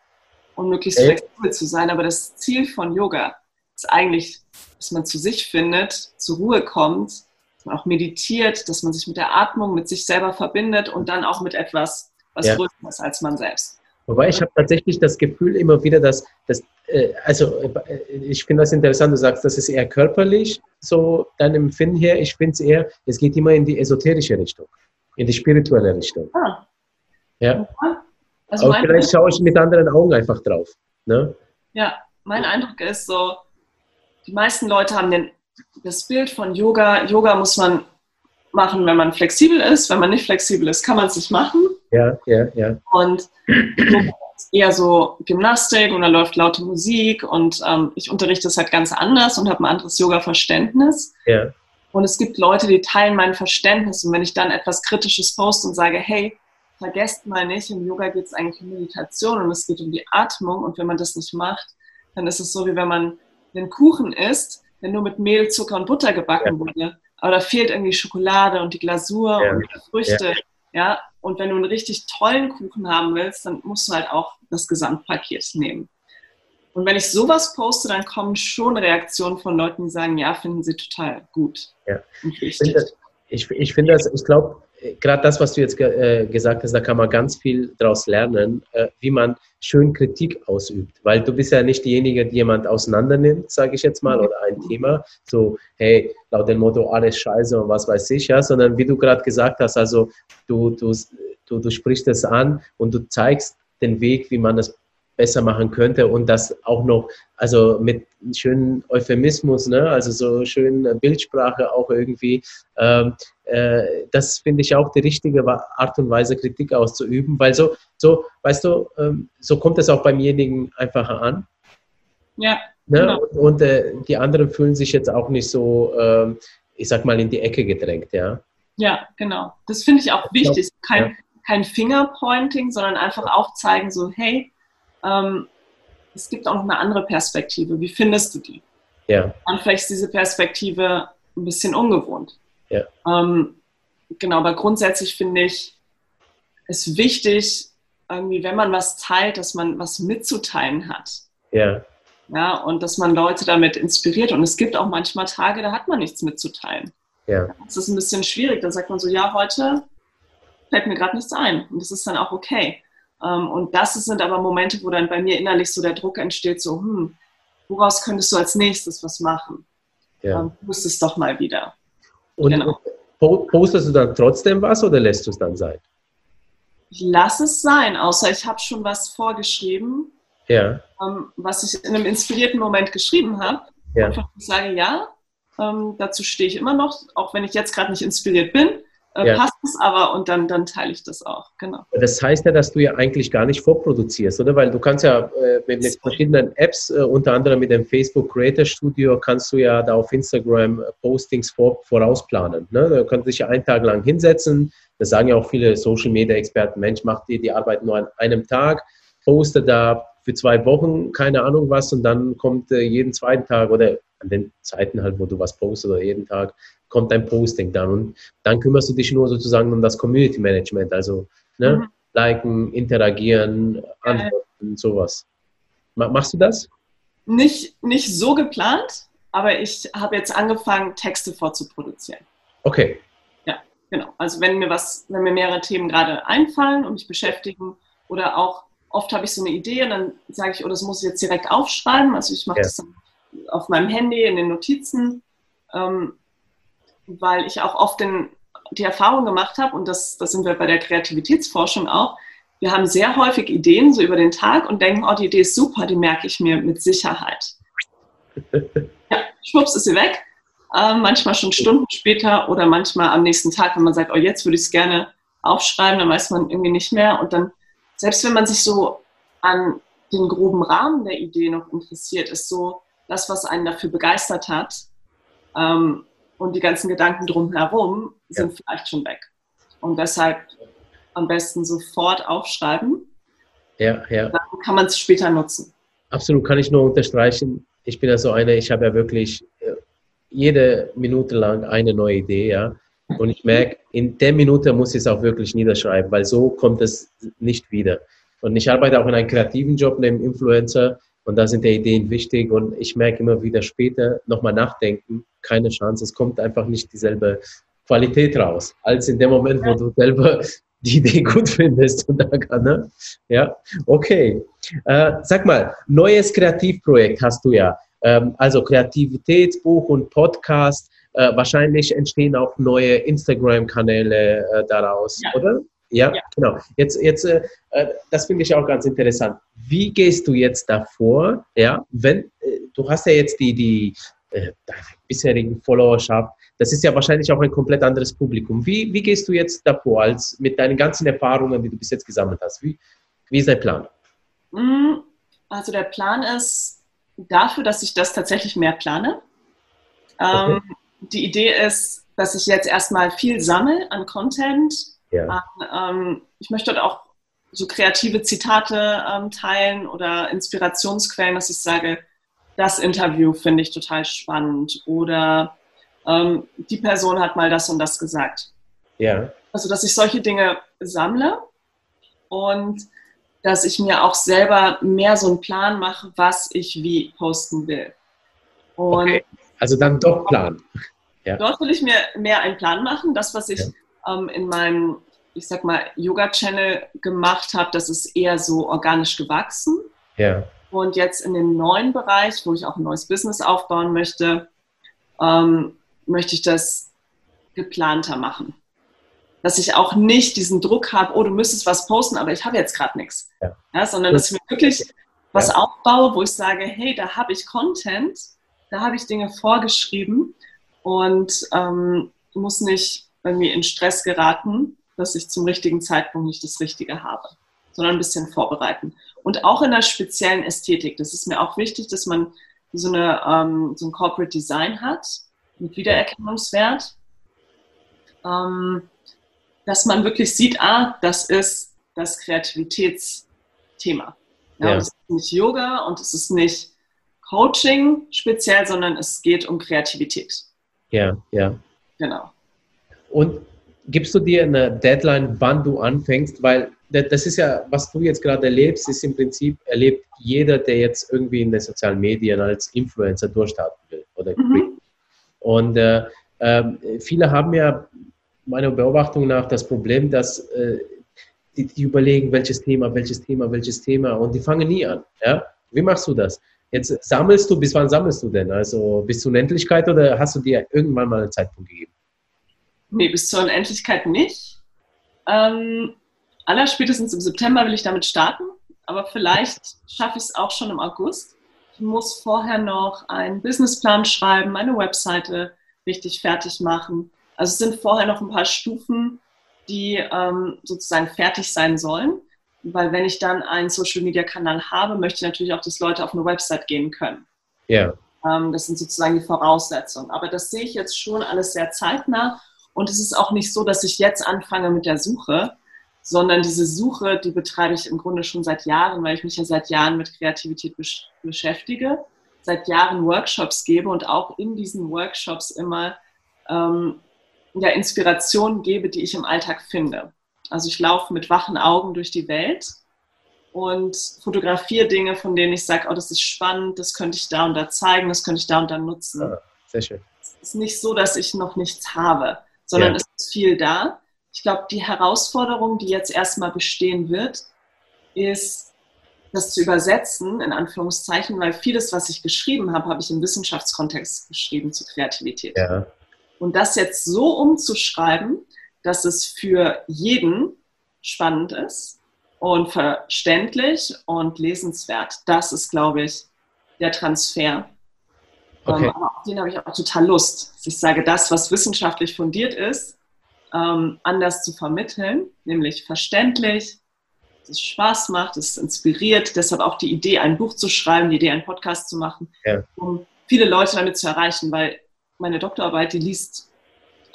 und möglichst Echt? flexibel zu sein. Aber das Ziel von Yoga ist eigentlich, dass man zu sich findet, zur Ruhe kommt, dass man auch meditiert, dass man sich mit der Atmung, mit sich selber verbindet und dann auch mit etwas, was ja. größer ist als man selbst. Wobei ich habe tatsächlich das Gefühl immer wieder, dass, dass äh, also äh, ich finde das interessant, du sagst, das ist eher körperlich, so dein Empfinden her. Ich finde es eher, es geht immer in die esoterische Richtung, in die spirituelle Richtung. Ah. Ja. Also Aber vielleicht schaue ich mit anderen Augen einfach drauf. Ne? Ja, mein Eindruck ist so, die meisten Leute haben den, das Bild von Yoga. Yoga muss man machen, wenn man flexibel ist. Wenn man nicht flexibel ist, kann man es nicht machen. Ja, ja, ja. Und eher so Gymnastik und da läuft laute Musik und ähm, ich unterrichte es halt ganz anders und habe ein anderes Yoga-Verständnis. Ja. Und es gibt Leute, die teilen mein Verständnis und wenn ich dann etwas Kritisches poste und sage, hey, vergesst mal nicht, im Yoga geht es eigentlich um Meditation und es geht um die Atmung und wenn man das nicht macht, dann ist es so, wie wenn man einen Kuchen isst, der nur mit Mehl, Zucker und Butter gebacken ja. wurde. Aber da fehlt irgendwie Schokolade und die Glasur ja. und die Früchte. Ja. ja. Und wenn du einen richtig tollen Kuchen haben willst, dann musst du halt auch das Gesamtpaket nehmen. Und wenn ich sowas poste, dann kommen schon Reaktionen von Leuten, die sagen, ja, finden sie total gut. Ja. Ich finde, ich, ich finde das, ich glaube, gerade das, was du jetzt äh, gesagt hast, da kann man ganz viel daraus lernen, äh, wie man schön Kritik ausübt. Weil du bist ja nicht diejenige, die jemand auseinandernimmt, sage ich jetzt mal, oder ein Thema, so, hey, laut dem Motto, alles scheiße und was weiß ich, ja, sondern wie du gerade gesagt hast, also du, du, du, du sprichst es an und du zeigst den Weg, wie man das besser machen könnte und das auch noch, also mit schönen Euphemismus, ne? also so schön Bildsprache auch irgendwie. Ähm, äh, das finde ich auch die richtige Art und Weise, Kritik auszuüben, weil so, so weißt du, ähm, so kommt es auch beimjenigen einfacher an. Ja. Ne? Genau. Und, und äh, die anderen fühlen sich jetzt auch nicht so, äh, ich sag mal, in die Ecke gedrängt, ja. Ja, genau. Das finde ich auch wichtig. Kein, ja. kein Fingerpointing, sondern einfach aufzeigen, so, hey, ähm, es gibt auch noch eine andere Perspektive. Wie findest du die? Ja. Und vielleicht ist diese Perspektive ein bisschen ungewohnt. Ja. Ähm, genau, aber grundsätzlich finde ich es wichtig, irgendwie, wenn man was teilt, dass man was mitzuteilen hat. Ja. Ja, und dass man Leute damit inspiriert. Und es gibt auch manchmal Tage, da hat man nichts mitzuteilen. Ja. Das ist ein bisschen schwierig. Da sagt man so, ja, heute fällt mir gerade nichts ein. Und das ist dann auch okay. Ähm, und das sind aber Momente, wo dann bei mir innerlich so der Druck entsteht, so, hm, woraus könntest du als nächstes was machen? Ja. Ähm, musst es doch mal wieder. Und genau. postest du dann trotzdem was oder lässt du es dann sein? Ich lasse es sein, außer ich habe schon was vorgeschrieben, ja. ähm, was ich in einem inspirierten Moment geschrieben habe. Ja. Einfach sage, ja, ähm, dazu stehe ich immer noch, auch wenn ich jetzt gerade nicht inspiriert bin äh, ja. passt es aber und dann, dann teile ich das auch. Genau. Das heißt ja, dass du ja eigentlich gar nicht vorproduzierst, oder? Weil du kannst ja äh, mit, mit, verschiedenen Apps, äh, unter anderem mit dem Facebook Creator Studio, kannst du ja da auf Instagram äh, Postings vor, vorausplanen. Ne? Da kannst du dich ja einen Tag lang hinsetzen. Das sagen ja auch viele Social Media Experten. Mensch, macht dir die Arbeit nur an einem Tag, poste da für zwei Wochen, keine Ahnung was, und dann kommt äh, jeden zweiten Tag oder an den Zeiten halt, wo du was postest oder jeden Tag, kommt dein Posting dann. Und dann kümmerst du dich nur sozusagen um das Community Management, also ne, mhm. liken, interagieren, antworten, sowas. Machst du das? Nicht, nicht so geplant, aber ich habe jetzt angefangen, Texte vorzuproduzieren. Okay. Ja, genau. Also wenn mir was, wenn mir mehrere Themen gerade einfallen und mich beschäftigen oder auch oft habe ich so eine Idee und dann sage ich, oh, das muss ich jetzt direkt aufschreiben. Also ich mache ja. das dann auf meinem Handy in den Notizen. Ähm, weil ich auch oft den, die Erfahrung gemacht habe, und das, das sind wir bei der Kreativitätsforschung auch, wir haben sehr häufig Ideen so über den Tag und denken, oh, die Idee ist super, die merke ich mir mit Sicherheit. <laughs> ja, schwupps ist sie weg. Äh, manchmal schon Stunden später oder manchmal am nächsten Tag, wenn man sagt, oh, jetzt würde ich es gerne aufschreiben, dann weiß man irgendwie nicht mehr. Und dann, selbst wenn man sich so an den groben Rahmen der Idee noch interessiert, ist so das, was einen dafür begeistert hat, ähm, und die ganzen Gedanken drumherum sind ja. vielleicht schon weg. Und deshalb am besten sofort aufschreiben. Ja, ja. Dann kann man es später nutzen. Absolut, kann ich nur unterstreichen. Ich bin ja so eine, ich habe ja wirklich äh, jede Minute lang eine neue Idee, ja. Und ich merke, in der Minute muss ich es auch wirklich niederschreiben, weil so kommt es nicht wieder. Und ich arbeite auch in einem kreativen Job neben Influencer und da sind die Ideen wichtig und ich merke immer wieder später nochmal nachdenken, keine Chance, es kommt einfach nicht dieselbe Qualität raus, als in dem Moment, wo du selber die Idee gut findest. Und da kann, ne? Ja, okay. Äh, sag mal, neues Kreativprojekt hast du ja. Ähm, also Kreativitätsbuch und Podcast. Äh, wahrscheinlich entstehen auch neue Instagram-Kanäle äh, daraus, ja. oder? Ja, ja, genau. Jetzt, jetzt äh, äh, das finde ich auch ganz interessant. Wie gehst du jetzt davor? Ja, wenn äh, du hast ja jetzt die, die bisherigen Followerschaft. Das ist ja wahrscheinlich auch ein komplett anderes Publikum. Wie, wie gehst du jetzt davor, als mit deinen ganzen Erfahrungen, die du bis jetzt gesammelt hast? Wie, wie ist dein Plan? Mm, also der Plan ist dafür, dass ich das tatsächlich mehr plane. Ähm, okay. Die Idee ist, dass ich jetzt erstmal viel sammle an Content. Ja. An, ähm, ich möchte dort auch so kreative Zitate ähm, teilen oder Inspirationsquellen, dass ich sage, das Interview finde ich total spannend oder ähm, die Person hat mal das und das gesagt. Ja. Also, dass ich solche Dinge sammle und dass ich mir auch selber mehr so einen Plan mache, was ich wie posten will. Und okay. Also dann doch Plan. Ja. Dort will ich mir mehr einen Plan machen. Das, was ich ja. ähm, in meinem, ich sag mal, Yoga-Channel gemacht habe, das ist eher so organisch gewachsen. Ja. Und jetzt in dem neuen Bereich, wo ich auch ein neues Business aufbauen möchte, ähm, möchte ich das geplanter machen. Dass ich auch nicht diesen Druck habe, oh, du müsstest was posten, aber ich habe jetzt gerade nichts. Ja. sondern dass ich mir wirklich was aufbaue, wo ich sage, hey, da habe ich Content, da habe ich Dinge vorgeschrieben und ähm, muss nicht irgendwie in Stress geraten, dass ich zum richtigen Zeitpunkt nicht das Richtige habe, sondern ein bisschen vorbereiten. Und auch in der speziellen Ästhetik. Das ist mir auch wichtig, dass man so, eine, ähm, so ein Corporate Design hat mit Wiedererkennungswert. Ähm, dass man wirklich sieht, ah, das ist das Kreativitätsthema. Ja, ja. Das ist nicht Yoga und es ist nicht Coaching speziell, sondern es geht um Kreativität. Ja, ja. Genau. Und gibst du dir eine Deadline, wann du anfängst? Weil das ist ja, was du jetzt gerade erlebst, ist im Prinzip erlebt jeder, der jetzt irgendwie in den sozialen Medien als Influencer durchstarten will oder mhm. Und äh, äh, viele haben ja meiner Beobachtung nach das Problem, dass äh, die, die, überlegen, welches Thema, welches Thema, welches Thema und die fangen nie an. Ja? Wie machst du das? Jetzt sammelst du, bis wann sammelst du denn? Also bis zur Unendlichkeit oder hast du dir irgendwann mal einen Zeitpunkt gegeben? Nee, bis zur Unendlichkeit nicht. Ähm, allerspätestens im September will ich damit starten, aber vielleicht schaffe ich es auch schon im August. Ich muss vorher noch einen Businessplan schreiben, meine Webseite richtig fertig machen. Also es sind vorher noch ein paar Stufen, die ähm, sozusagen fertig sein sollen. Weil wenn ich dann einen Social-Media-Kanal habe, möchte ich natürlich auch, dass Leute auf eine Website gehen können. Ja. Ähm, das sind sozusagen die Voraussetzungen. Aber das sehe ich jetzt schon alles sehr zeitnah. Und es ist auch nicht so, dass ich jetzt anfange mit der Suche, sondern diese Suche, die betreibe ich im Grunde schon seit Jahren, weil ich mich ja seit Jahren mit Kreativität besch beschäftige, seit Jahren Workshops gebe und auch in diesen Workshops immer ähm, ja, Inspirationen gebe, die ich im Alltag finde. Also ich laufe mit wachen Augen durch die Welt und fotografiere Dinge, von denen ich sage, oh, das ist spannend, das könnte ich da und da zeigen, das könnte ich da und da nutzen. Ja, sehr schön. Es ist nicht so, dass ich noch nichts habe, sondern ja. es ist viel da. Ich glaube, die Herausforderung, die jetzt erstmal bestehen wird, ist, das zu übersetzen, in Anführungszeichen, weil vieles, was ich geschrieben habe, habe ich im Wissenschaftskontext geschrieben zu Kreativität. Ja. Und das jetzt so umzuschreiben, dass es für jeden spannend ist und verständlich und lesenswert. Das ist, glaube ich, der Transfer. Okay. Um, aber auf den habe ich auch total Lust. Ich sage, das, was wissenschaftlich fundiert ist, ähm, anders zu vermitteln, nämlich verständlich, dass es Spaß macht, dass es inspiriert. Deshalb auch die Idee, ein Buch zu schreiben, die Idee, einen Podcast zu machen, ja. um viele Leute damit zu erreichen, weil meine Doktorarbeit, die liest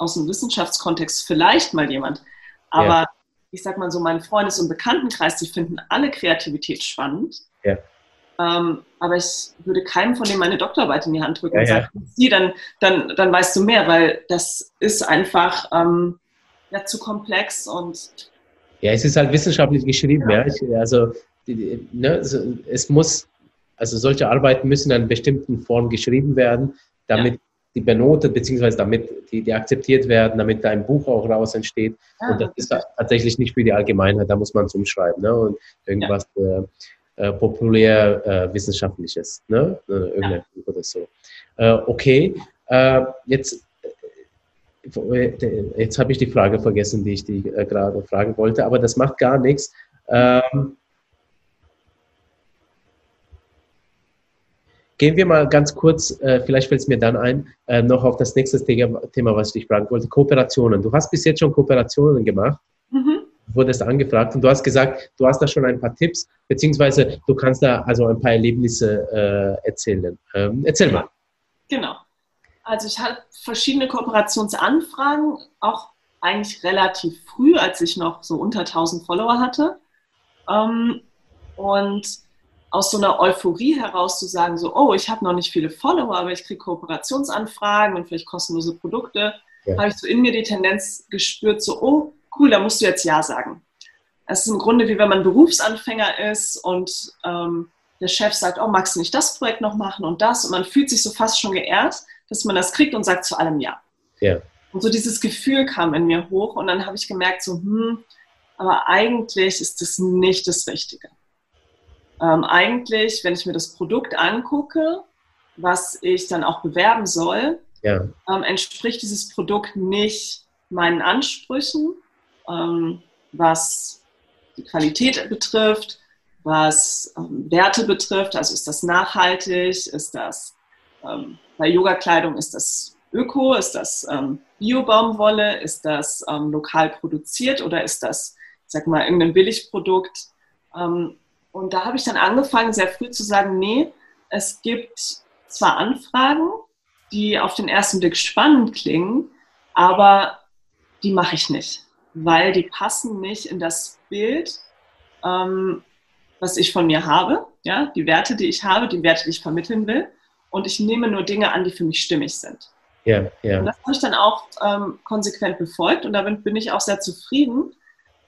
aus dem Wissenschaftskontext vielleicht mal jemand. Aber ja. ich sag mal so, mein Freundes- und Bekanntenkreis, die finden alle Kreativität spannend. Ja. Ähm, aber ich würde keinem von denen meine Doktorarbeit in die Hand drücken ja, und sagen, sie, dann, dann, dann weißt du mehr, weil das ist einfach ähm, ja, zu komplex und ja, es ist halt wissenschaftlich geschrieben, ja. ja. Also, ne, es muss, also solche Arbeiten müssen in einer bestimmten Form geschrieben werden, damit die benotet, beziehungsweise damit die, die akzeptiert werden, damit da ein Buch auch raus entsteht. Ah, und das ist tatsächlich nicht für die Allgemeinheit, da muss man es umschreiben. Ne? Und irgendwas ja. äh, äh populär äh, wissenschaftliches, ne? Äh, irgendein ja. Buch oder so. Äh, okay, äh, jetzt jetzt habe ich die Frage vergessen, die ich die gerade fragen wollte, aber das macht gar nichts. Ähm, gehen wir mal ganz kurz, äh, vielleicht fällt es mir dann ein, äh, noch auf das nächste Thema, was ich dich fragen wollte, Kooperationen. Du hast bis jetzt schon Kooperationen gemacht, mhm. wurdest angefragt und du hast gesagt, du hast da schon ein paar Tipps, beziehungsweise du kannst da also ein paar Erlebnisse äh, erzählen. Ähm, erzähl mal. Genau. Also ich habe verschiedene Kooperationsanfragen, auch eigentlich relativ früh, als ich noch so unter 1000 Follower hatte. Ähm, und aus so einer Euphorie heraus zu sagen, so, oh, ich habe noch nicht viele Follower, aber ich kriege Kooperationsanfragen und vielleicht kostenlose Produkte, ja. habe ich so in mir die Tendenz gespürt, so, oh, cool, da musst du jetzt Ja sagen. Es ist im Grunde wie wenn man Berufsanfänger ist und ähm, der Chef sagt, oh, magst du nicht das Projekt noch machen und das? Und man fühlt sich so fast schon geehrt, dass man das kriegt und sagt zu allem Ja. Ja. Und so dieses Gefühl kam in mir hoch und dann habe ich gemerkt, so, hm, aber eigentlich ist das nicht das Richtige. Ähm, eigentlich, wenn ich mir das Produkt angucke, was ich dann auch bewerben soll, ja. ähm, entspricht dieses Produkt nicht meinen Ansprüchen, ähm, was die Qualität betrifft, was ähm, Werte betrifft. Also ist das nachhaltig, ist das ähm, bei Yoga-Kleidung, ist das Öko, ist das ähm, Bio-Baumwolle, ist das lokal produziert oder ist das, sag mal, irgendein Billigprodukt? Und da habe ich dann angefangen, sehr früh zu sagen, nee, es gibt zwar Anfragen, die auf den ersten Blick spannend klingen, aber die mache ich nicht, weil die passen nicht in das Bild, ähm, was ich von mir habe, ja, die Werte, die ich habe, die Werte, die ich vermitteln will. Und ich nehme nur Dinge an, die für mich stimmig sind. Ja, ja. Und das habe ich dann auch ähm, konsequent befolgt und damit bin ich auch sehr zufrieden,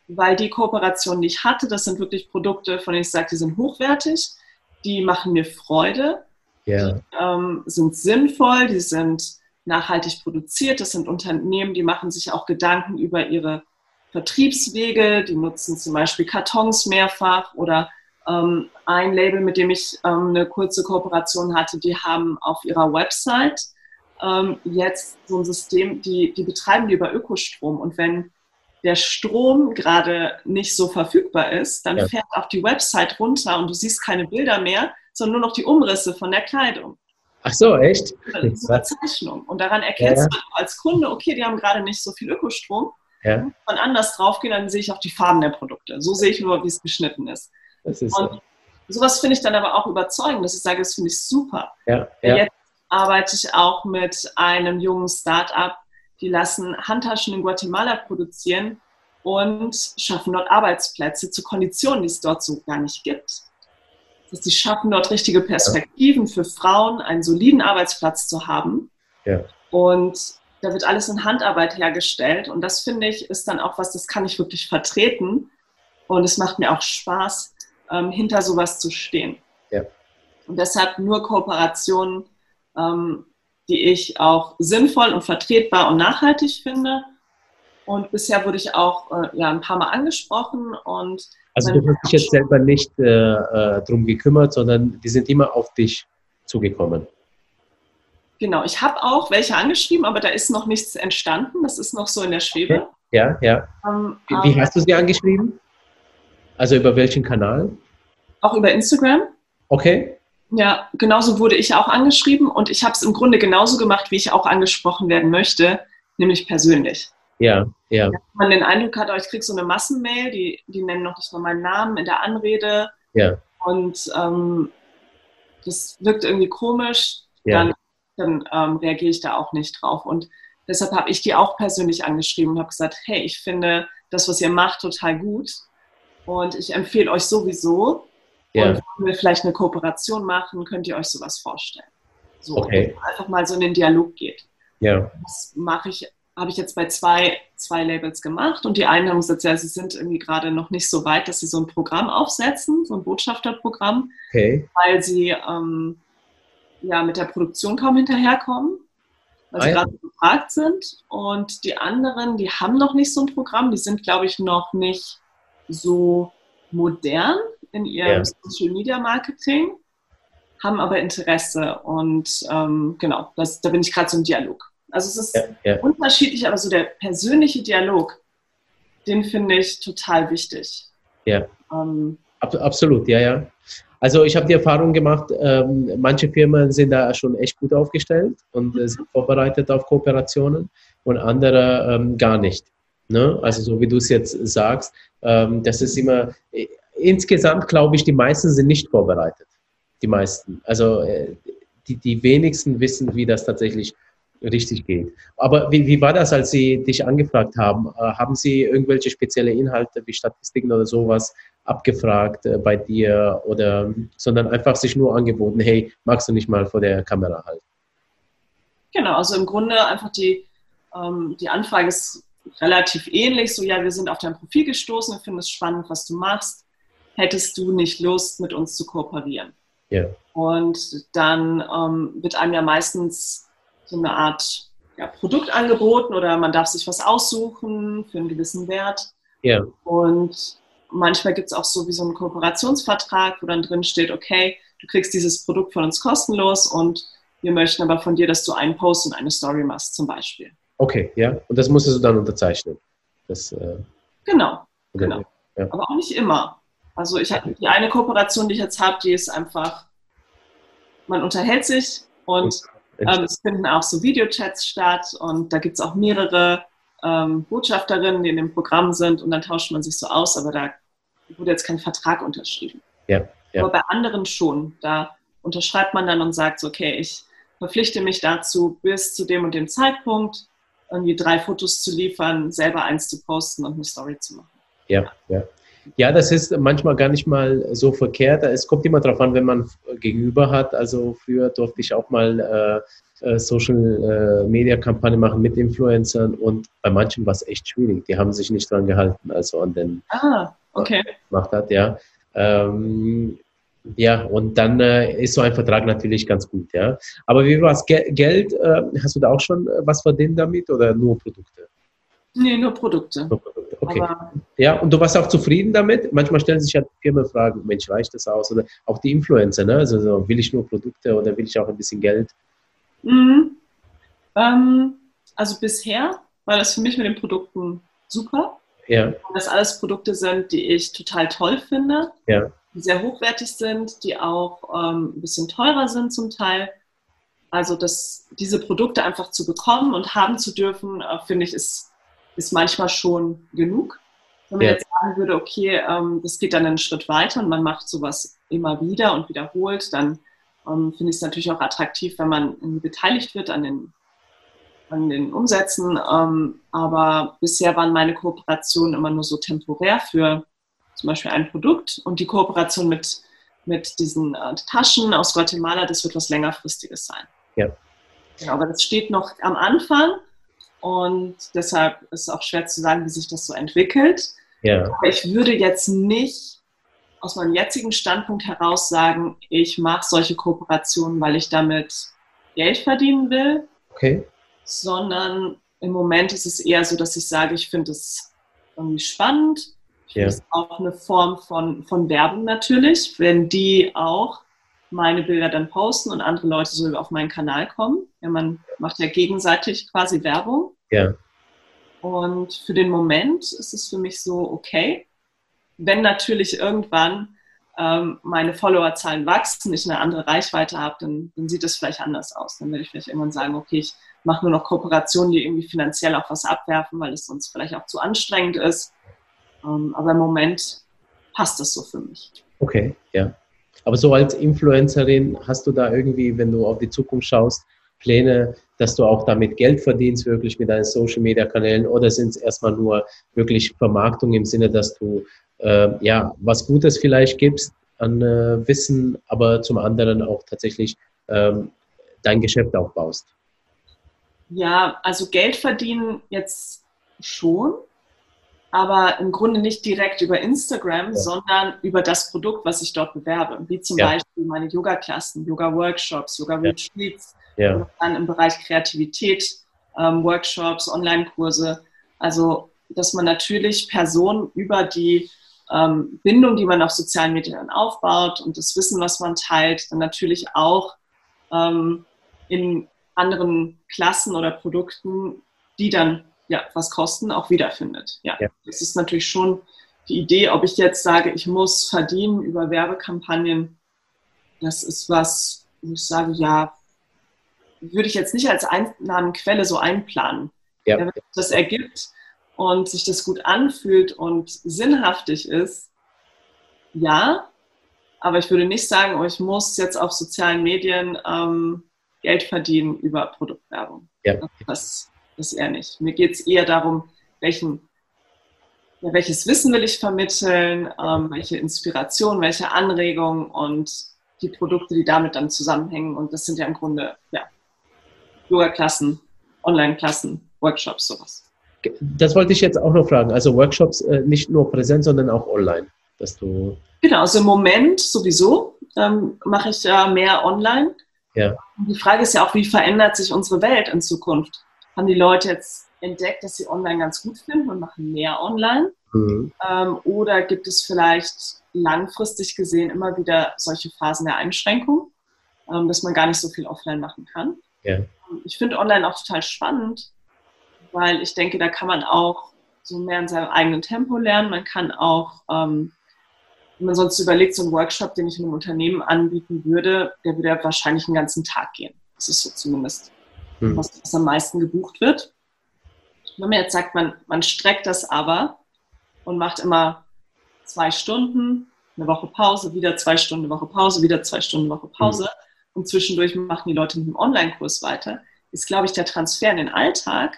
weil die Kooperationen, die ich hatte, das sind wirklich Produkte, von denen ich sage, die sind hochwertig, die machen mir Freude, yeah. die ähm, sind sinnvoll, die sind nachhaltig produziert, das sind Unternehmen, die machen sich auch Gedanken über ihre Vertriebswege, die nutzen zum Beispiel Kartons mehrfach oder ähm, ein Label, mit dem ich ähm, eine kurze Kooperation hatte, die haben auf ihrer Website ähm, jetzt so ein System, die, die betreiben die über Ökostrom. Und wenn der Strom gerade nicht so verfügbar ist, dann ja. fährt auch die Website runter und du siehst keine Bilder mehr, sondern nur noch die Umrisse von der Kleidung. Ach so, echt? Das ist eine Zeichnung. Und daran erkennst ja. du als Kunde, okay, die haben gerade nicht so viel Ökostrom. Ja. Wenn man anders draufgehen, dann sehe ich auch die Farben der Produkte. So sehe ich nur, wie es geschnitten ist. Das ist und so. sowas finde ich dann aber auch überzeugend, dass ich sage, das finde ich super. Ja. Ja. Jetzt arbeite ich auch mit einem jungen Start-up, die lassen Handtaschen in Guatemala produzieren und schaffen dort Arbeitsplätze zu Konditionen, die es dort so gar nicht gibt. Das heißt, sie schaffen dort richtige Perspektiven ja. für Frauen, einen soliden Arbeitsplatz zu haben. Ja. Und da wird alles in Handarbeit hergestellt. Und das finde ich ist dann auch was, das kann ich wirklich vertreten. Und es macht mir auch Spaß, ähm, hinter sowas zu stehen. Ja. Und deshalb nur Kooperationen, ähm, die ich auch sinnvoll und vertretbar und nachhaltig finde. Und bisher wurde ich auch äh, ja, ein paar Mal angesprochen. Und also du hast dich jetzt selber nicht äh, äh, drum gekümmert, sondern die sind immer auf dich zugekommen. Genau, ich habe auch welche angeschrieben, aber da ist noch nichts entstanden. Das ist noch so in der Schwebe. Okay. Ja, ja. Ähm, wie, wie hast du sie angeschrieben? Also über welchen Kanal? Auch über Instagram. Okay. Ja, genauso wurde ich auch angeschrieben und ich habe es im Grunde genauso gemacht, wie ich auch angesprochen werden möchte, nämlich persönlich. Ja, ja. Wenn man den Eindruck hat, oh, ich kriege so eine Massenmail, die, die nennen noch nicht mal meinen Namen in der Anrede. Ja. Und ähm, das wirkt irgendwie komisch, ja. dann, dann ähm, reagiere ich da auch nicht drauf. Und deshalb habe ich die auch persönlich angeschrieben und habe gesagt, hey, ich finde das, was ihr macht, total gut. Und ich empfehle euch sowieso, ja. Und wenn wir vielleicht eine Kooperation machen, könnt ihr euch sowas vorstellen. So, okay. einfach mal so in den Dialog geht. Ja. Das mache ich, habe ich jetzt bei zwei, zwei Labels gemacht und die einen haben gesagt, ja, sie sind irgendwie gerade noch nicht so weit, dass sie so ein Programm aufsetzen, so ein Botschafterprogramm, okay. weil sie ähm, ja mit der Produktion kaum hinterherkommen, weil ah, sie gerade gefragt sind. Und die anderen, die haben noch nicht so ein Programm, die sind, glaube ich, noch nicht so modern in ihrem ja. Social Media Marketing, haben aber Interesse und ähm, genau, das, da bin ich gerade so im Dialog. Also es ist ja, ja. unterschiedlich, aber so der persönliche Dialog, den finde ich total wichtig. Ja. Ähm, Absolut, ja, ja. Also ich habe die Erfahrung gemacht, ähm, manche Firmen sind da schon echt gut aufgestellt und äh, sind vorbereitet auf Kooperationen und andere ähm, gar nicht. Ne? Also so wie du es jetzt sagst, ähm, das ist immer, äh, insgesamt glaube ich, die meisten sind nicht vorbereitet. Die meisten. Also äh, die, die wenigsten wissen, wie das tatsächlich richtig geht. Aber wie, wie war das, als Sie dich angefragt haben? Äh, haben Sie irgendwelche spezielle Inhalte wie Statistiken oder sowas abgefragt äh, bei dir oder sondern einfach sich nur angeboten, hey, magst du nicht mal vor der Kamera halten? Genau, also im Grunde einfach die, ähm, die Anfrage ist relativ ähnlich. So, ja, wir sind auf dein Profil gestoßen, wir finden es spannend, was du machst. Hättest du nicht Lust, mit uns zu kooperieren? Ja. Und dann ähm, wird einem ja meistens so eine Art ja, Produkt angeboten oder man darf sich was aussuchen für einen gewissen Wert. Ja. Und manchmal gibt es auch so wie so einen Kooperationsvertrag, wo dann drin steht, okay, du kriegst dieses Produkt von uns kostenlos und wir möchten aber von dir, dass du einen Post und eine Story machst, zum Beispiel. Okay, ja. Und das musstest du dann unterzeichnen. Das, äh, genau, genau. Ja. Aber auch nicht immer. Also ich habe die eine Kooperation, die ich jetzt habe, die ist einfach, man unterhält sich und ähm, es finden auch so Videochats statt und da gibt es auch mehrere ähm, Botschafterinnen, die in dem Programm sind und dann tauscht man sich so aus, aber da wurde jetzt kein Vertrag unterschrieben. Ja, ja. Aber bei anderen schon. Da unterschreibt man dann und sagt so, okay, ich verpflichte mich dazu, bis zu dem und dem Zeitpunkt irgendwie drei Fotos zu liefern, selber eins zu posten und eine Story zu machen. Ja, ja. Ja, das ist manchmal gar nicht mal so verkehrt. Es kommt immer darauf an, wenn man gegenüber hat. Also früher durfte ich auch mal äh, äh Social äh, Media Kampagne machen mit Influencern und bei manchen war es echt schwierig. Die haben sich nicht dran gehalten, also an den ah, okay. gemacht hat, ja. Ähm, ja, und dann äh, ist so ein Vertrag natürlich ganz gut, ja. Aber wie war es? Geld, äh, hast du da auch schon was verdient damit oder nur Produkte? Nee, nur Produkte. Nur Produkte. Okay. Aber ja, und du warst auch zufrieden damit? Manchmal stellen sich ja Firmen Fragen, Mensch, reicht das aus? Oder auch die Influencer, ne? Also so, will ich nur Produkte oder will ich auch ein bisschen Geld? Mhm. Ähm, also bisher war das für mich mit den Produkten super. Ja. Weil das alles Produkte sind, die ich total toll finde. Ja. Die sehr hochwertig sind, die auch ähm, ein bisschen teurer sind zum Teil. Also das, diese Produkte einfach zu bekommen und haben zu dürfen, äh, finde ich, ist ist manchmal schon genug. Wenn man ja. jetzt sagen würde, okay, ähm, das geht dann einen Schritt weiter und man macht sowas immer wieder und wiederholt, dann ähm, finde ich es natürlich auch attraktiv, wenn man beteiligt wird an den, an den Umsätzen. Ähm, aber bisher waren meine Kooperationen immer nur so temporär für zum Beispiel ein Produkt und die Kooperation mit, mit diesen äh, Taschen aus Guatemala, das wird was längerfristiges sein. Ja. Genau, aber das steht noch am Anfang. Und deshalb ist es auch schwer zu sagen, wie sich das so entwickelt. Ja. Aber ich würde jetzt nicht aus meinem jetzigen Standpunkt heraus sagen, ich mache solche Kooperationen, weil ich damit Geld verdienen will. Okay. Sondern im Moment ist es eher so, dass ich sage, ich finde es irgendwie spannend. Ja. ist auch eine Form von, von Werbung natürlich, wenn die auch meine Bilder dann posten und andere Leute so auf meinen Kanal kommen. Ja, man macht ja gegenseitig quasi Werbung. Ja. Und für den Moment ist es für mich so okay. Wenn natürlich irgendwann ähm, meine Followerzahlen wachsen, ich eine andere Reichweite habe, dann, dann sieht es vielleicht anders aus. Dann werde ich vielleicht irgendwann sagen, okay, ich mache nur noch Kooperationen, die irgendwie finanziell auch was abwerfen, weil es sonst vielleicht auch zu anstrengend ist. Ähm, aber im Moment passt das so für mich. Okay, ja. Aber so als Influencerin hast du da irgendwie, wenn du auf die Zukunft schaust, Pläne, dass du auch damit Geld verdienst, wirklich mit deinen Social Media Kanälen, oder sind es erstmal nur wirklich Vermarktung im Sinne, dass du äh, ja was Gutes vielleicht gibst an äh, Wissen, aber zum anderen auch tatsächlich ähm, dein Geschäft aufbaust? Ja, also Geld verdienen jetzt schon aber im Grunde nicht direkt über Instagram, ja. sondern über das Produkt, was ich dort bewerbe, wie zum ja. Beispiel meine Yoga-Klassen, Yoga-Workshops, Yoga-Retreats, ja. dann im Bereich Kreativität, ähm, Workshops, Online-Kurse. Also, dass man natürlich Personen über die ähm, Bindung, die man auf sozialen Medien aufbaut und das Wissen, was man teilt, dann natürlich auch ähm, in anderen Klassen oder Produkten, die dann ja, was kosten, auch wiederfindet. Ja, ja. das ist natürlich schon die Idee, ob ich jetzt sage, ich muss verdienen über Werbekampagnen, das ist was, wo ich sage, ja, würde ich jetzt nicht als Einnahmenquelle so einplanen. Ja. Wenn das ergibt und sich das gut anfühlt und sinnhaftig ist, ja, aber ich würde nicht sagen, oh, ich muss jetzt auf sozialen Medien ähm, Geld verdienen über Produktwerbung. Ja. Das, das eher nicht. Mir geht es eher darum, welchen, ja, welches Wissen will ich vermitteln, ähm, welche Inspiration, welche Anregung und die Produkte, die damit dann zusammenhängen. Und das sind ja im Grunde ja, Yoga-Klassen, Online-Klassen, Workshops, sowas. Das wollte ich jetzt auch noch fragen. Also Workshops äh, nicht nur präsent, sondern auch online, dass du. Genau, also im Moment sowieso ähm, mache ich ja mehr online. Ja. Die Frage ist ja auch, wie verändert sich unsere Welt in Zukunft? Haben die Leute jetzt entdeckt, dass sie online ganz gut finden und machen mehr online? Mhm. Ähm, oder gibt es vielleicht langfristig gesehen immer wieder solche Phasen der Einschränkung, ähm, dass man gar nicht so viel offline machen kann? Ja. Ich finde online auch total spannend, weil ich denke, da kann man auch so mehr in seinem eigenen Tempo lernen. Man kann auch, ähm, wenn man sonst überlegt, so einen Workshop, den ich in einem Unternehmen anbieten würde, der würde wahrscheinlich einen ganzen Tag gehen. Das ist so zumindest, hm. was, was, am meisten gebucht wird. Wenn man jetzt sagt, man, man streckt das aber und macht immer zwei Stunden, eine Woche Pause, wieder zwei Stunden, eine Woche Pause, wieder zwei Stunden, eine Woche Pause hm. und zwischendurch machen die Leute mit dem Online-Kurs weiter, ist, glaube ich, der Transfer in den Alltag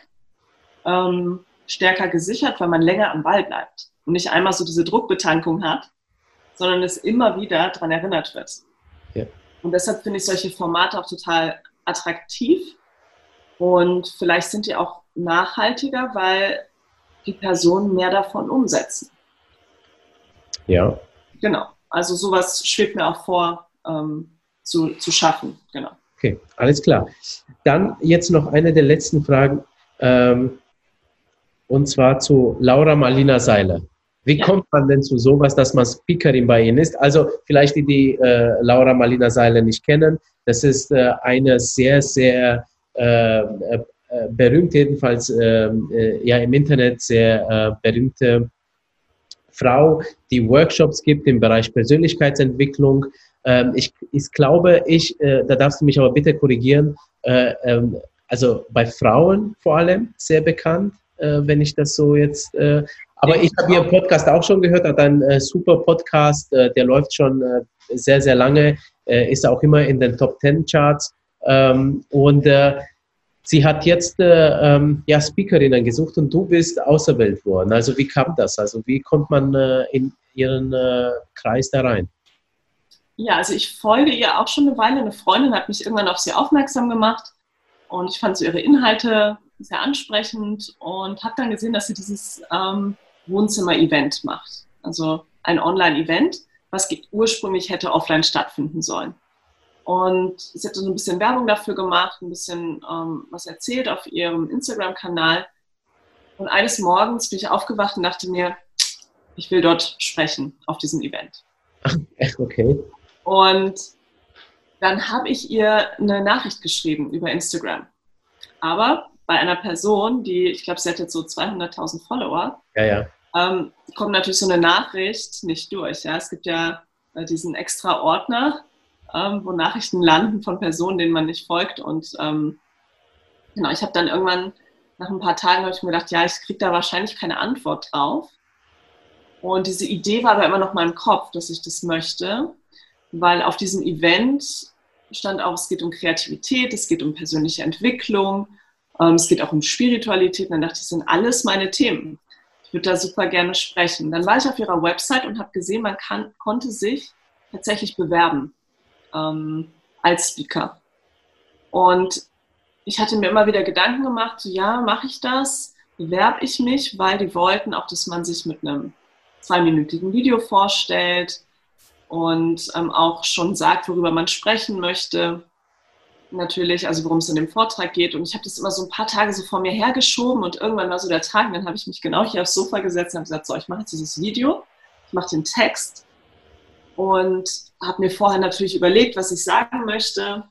ähm, stärker gesichert, weil man länger am Ball bleibt und nicht einmal so diese Druckbetankung hat, sondern es immer wieder daran erinnert wird. Ja. Und deshalb finde ich solche Formate auch total attraktiv und vielleicht sind die auch nachhaltiger, weil die Personen mehr davon umsetzen. Ja. Genau. Also sowas schwebt mir auch vor, ähm, zu, zu schaffen. Genau. Okay, alles klar. Dann jetzt noch eine der letzten Fragen. Ähm, und zwar zu Laura Marlina Seiler. Wie ja. kommt man denn zu sowas, dass man Speakerin bei Ihnen ist? Also vielleicht die, die äh, Laura Marlina Seiler nicht kennen, das ist äh, eine sehr, sehr berühmt, jedenfalls ähm, äh, ja im Internet sehr äh, berühmte Frau, die Workshops gibt im Bereich Persönlichkeitsentwicklung. Ähm, ich, ich glaube, ich, da darfst du mich aber bitte korrigieren, ähm, also bei Frauen vor allem sehr bekannt äh, wenn ich das so jetzt. Äh, aber ich habe Ihren Podcast auch schon gehört, hat einen äh, super Podcast, äh, der läuft schon äh, sehr, sehr lange, äh, ist auch immer in den Top Ten Charts. Ähm, und sie hat jetzt ähm, ja, Speakerinnen gesucht und du bist auserwählt worden. Also wie kam das? Also wie kommt man in ihren Kreis da rein? Ja, also ich folge ihr auch schon eine Weile. Eine Freundin hat mich irgendwann auf sie aufmerksam gemacht und ich fand so ihre Inhalte sehr ansprechend und habe dann gesehen, dass sie dieses ähm, Wohnzimmer-Event macht. Also ein Online-Event, was ursprünglich hätte offline stattfinden sollen. Und sie hat so ein bisschen Werbung dafür gemacht, ein bisschen ähm, was erzählt auf ihrem Instagram-Kanal. Und eines Morgens bin ich aufgewacht und dachte mir, ich will dort sprechen auf diesem Event. Ach, echt, okay. Und dann habe ich ihr eine Nachricht geschrieben über Instagram. Aber bei einer Person, die, ich glaube, sie hat jetzt so 200.000 Follower, ja, ja. Ähm, kommt natürlich so eine Nachricht nicht durch. Ja? Es gibt ja äh, diesen extra Ordner, ähm, wo Nachrichten landen von Personen, denen man nicht folgt. Und ähm, genau, ich habe dann irgendwann nach ein paar Tagen ich mir gedacht, ja, ich kriege da wahrscheinlich keine Antwort drauf. Und diese Idee war aber immer noch mal im Kopf, dass ich das möchte, weil auf diesem Event stand auch, es geht um Kreativität, es geht um persönliche Entwicklung, ähm, es geht auch um Spiritualität. Und dann dachte ich, das sind alles meine Themen. Ich würde da super gerne sprechen. Dann war ich auf ihrer Website und habe gesehen, man kann, konnte sich tatsächlich bewerben ähm, als Speaker. Und ich hatte mir immer wieder Gedanken gemacht, so, ja, mache ich das? Bewerbe ich mich? Weil die wollten auch, dass man sich mit einem zweiminütigen Video vorstellt und ähm, auch schon sagt, worüber man sprechen möchte natürlich, also worum es in dem Vortrag geht. Und ich habe das immer so ein paar Tage so vor mir hergeschoben und irgendwann war so der Tag, und dann habe ich mich genau hier aufs Sofa gesetzt und habe gesagt, so, ich mache jetzt dieses Video, ich mache den Text und habe mir vorher natürlich überlegt, was ich sagen möchte.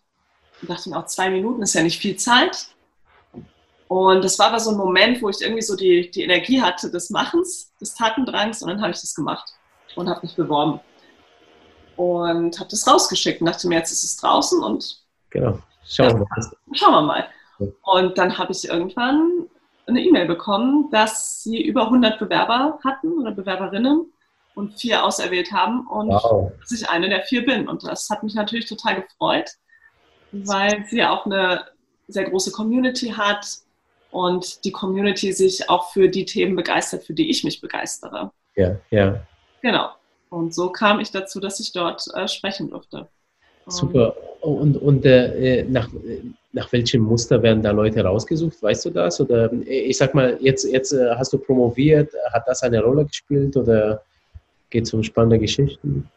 Und dachte mir auch, zwei Minuten ist ja nicht viel Zeit. Und das war aber so ein Moment, wo ich irgendwie so die, die Energie hatte des Machens, des Tatendrangs und dann habe ich das gemacht und habe mich beworben. und habe das rausgeschickt und dachte mir, jetzt ist es draußen und genau. Schauen wir mal. Schauen wir mal. Und dann habe ich irgendwann eine E-Mail bekommen, dass sie über 100 Bewerber hatten oder Bewerberinnen und vier auserwählt haben und wow. dass ich eine der vier bin. Und das hat mich natürlich total gefreut, weil sie ja auch eine sehr große Community hat und die Community sich auch für die Themen begeistert, für die ich mich begeistere. Ja, ja. Genau. Und so kam ich dazu, dass ich dort äh, sprechen durfte. Super. Und, und äh, nach, nach welchem Muster werden da Leute rausgesucht? Weißt du das? Oder äh, ich sag mal, jetzt, jetzt äh, hast du promoviert, hat das eine Rolle gespielt oder geht es um spannende Geschichten?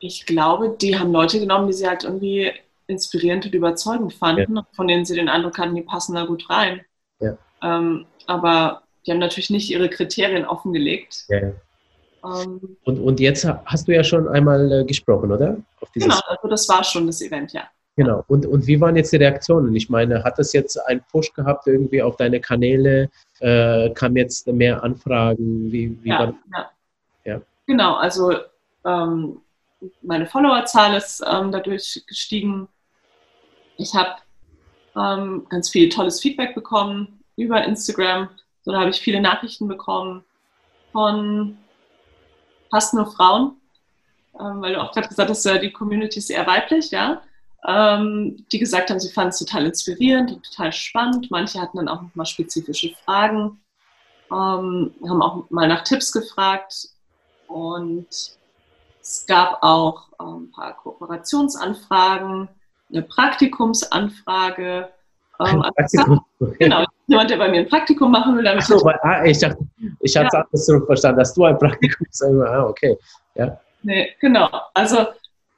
Ich glaube, die haben Leute genommen, die sie halt irgendwie inspirierend und überzeugend fanden, ja. von denen sie den Eindruck hatten, die passen da gut rein. Ja. Ähm, aber die haben natürlich nicht ihre Kriterien offengelegt. Ja. Ähm, und, und jetzt hast du ja schon einmal äh, gesprochen, oder? genau, also das war schon das Event, ja. Genau. Und, und wie waren jetzt die Reaktionen? Ich meine, hat das jetzt einen Push gehabt irgendwie auf deine Kanäle? Äh, kam jetzt mehr Anfragen? Wie, wie ja, war ja. Genau, also ähm, meine Followerzahl ist ähm, dadurch gestiegen. Ich habe ähm, ganz viel tolles Feedback bekommen über Instagram. So, da habe ich viele Nachrichten bekommen von fast nur Frauen, ähm, weil du auch gerade gesagt hast, die Community ist eher weiblich, ja, ähm, die gesagt haben, sie fanden es total inspirierend und total spannend. Manche hatten dann auch nochmal spezifische Fragen, ähm, haben auch mal nach Tipps gefragt und es gab auch ein paar Kooperationsanfragen, eine Praktikumsanfrage. Ähm, ein Praktikum. <laughs> Genau, jemand, der bei mir ein Praktikum machen will. Damit Ach so, ah, ich dachte, ich hatte ja. es so verstanden, dass du ein Praktikum <laughs> Ah, okay. Ja. Nee, genau. Also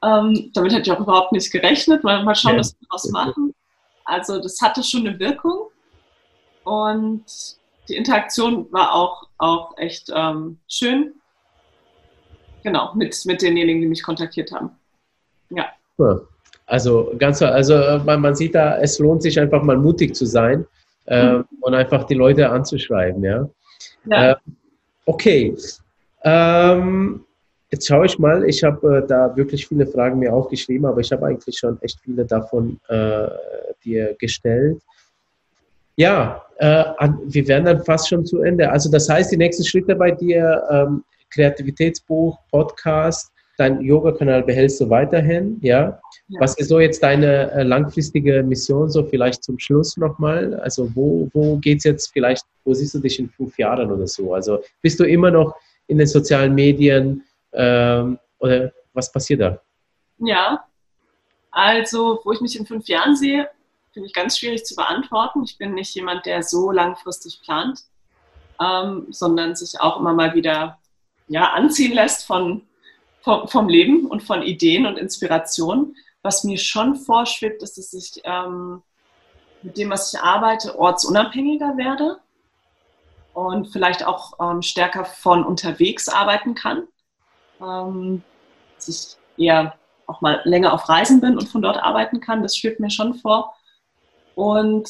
ähm, damit hätte ich auch überhaupt nicht gerechnet. Mal, mal schauen, ja. was wir daraus machen. Also das hatte schon eine Wirkung und die Interaktion war auch, auch echt ähm, schön. Genau, mit, mit denjenigen, die mich kontaktiert haben. Ja. Also ganz, also man, man sieht da, es lohnt sich einfach mal mutig zu sein äh, mhm. und einfach die Leute anzuschreiben, ja. ja. Äh, okay. Ähm, jetzt schaue ich mal, ich habe äh, da wirklich viele Fragen mir aufgeschrieben, aber ich habe eigentlich schon echt viele davon äh, dir gestellt. Ja, äh, wir werden dann fast schon zu Ende. Also das heißt, die nächsten Schritte bei dir, ähm, Kreativitätsbuch, Podcast, dein Yoga-Kanal behältst du weiterhin, ja? ja? Was ist so jetzt deine äh, langfristige Mission, so vielleicht zum Schluss nochmal? Also wo, wo geht es jetzt vielleicht, wo siehst du dich in fünf Jahren oder so? Also bist du immer noch in den sozialen Medien ähm, oder was passiert da? Ja, also wo ich mich in fünf Jahren sehe, finde ich ganz schwierig zu beantworten. Ich bin nicht jemand, der so langfristig plant, ähm, sondern sich auch immer mal wieder ja, anziehen lässt von vom, vom Leben und von Ideen und Inspirationen. Was mir schon vorschwebt, ist, dass ich ähm, mit dem, was ich arbeite, ortsunabhängiger werde und vielleicht auch ähm, stärker von unterwegs arbeiten kann. Ähm, dass ich eher auch mal länger auf Reisen bin und von dort arbeiten kann. Das schwebt mir schon vor. Und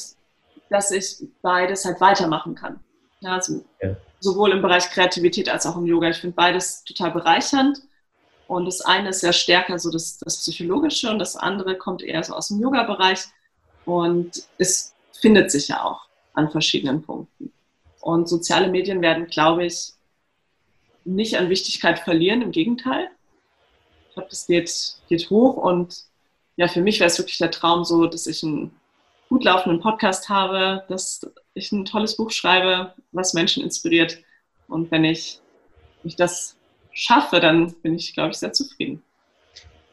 dass ich beides halt weitermachen kann. Ja, also ja. Sowohl im Bereich Kreativität als auch im Yoga. Ich finde beides total bereichernd. Und das eine ist ja stärker so das, das Psychologische und das andere kommt eher so aus dem Yoga-Bereich. Und es findet sich ja auch an verschiedenen Punkten. Und soziale Medien werden, glaube ich, nicht an Wichtigkeit verlieren, im Gegenteil. Ich glaube, das geht, geht hoch und ja, für mich wäre es wirklich der Traum so, dass ich einen gut laufenden Podcast habe, dass ich ein tolles Buch schreibe, was Menschen inspiriert. Und wenn ich, ich das schaffe, dann bin ich, glaube ich, sehr zufrieden.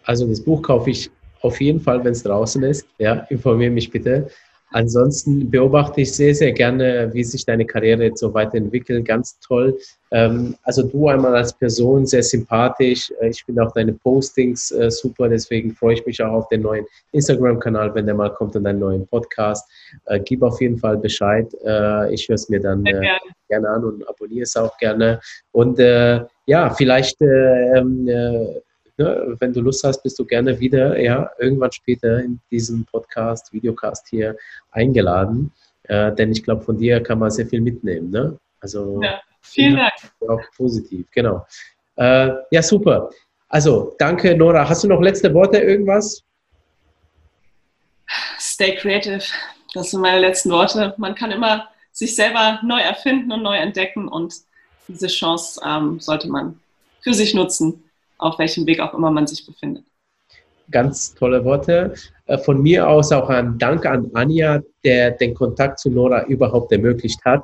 Also das Buch kaufe ich auf jeden Fall, wenn es draußen ist. Ja, informiere mich bitte. Ansonsten beobachte ich sehr, sehr gerne, wie sich deine Karriere jetzt so weiterentwickelt. Ganz toll. Ähm, also du einmal als Person sehr sympathisch. Äh, ich finde auch deine Postings äh, super. Deswegen freue ich mich auch auf den neuen Instagram-Kanal, wenn der mal kommt und einen neuen Podcast. Äh, gib auf jeden Fall Bescheid. ich höre es mir dann gerne. gerne. an und abonniere es auch gerne. Und ja, vielleicht ähm, ne, wenn du Lust hast, bist du gerne wieder, ja, irgendwann später in diesem Podcast, Videocast hier eingeladen. Äh, denn ich glaube, von dir kann man sehr viel mitnehmen. Ne? Also ja, vielen Dank. Auch positiv, genau. Äh, ja, super. Also, danke, Nora. Hast du noch letzte Worte, irgendwas? Stay creative. Das sind meine letzten Worte. Man kann immer sich selber neu erfinden und neu entdecken und diese Chance ähm, sollte man für sich nutzen, auf welchem Weg auch immer man sich befindet. Ganz tolle Worte. Äh, von mir aus auch ein Dank an Anja, der den Kontakt zu Nora überhaupt ermöglicht hat.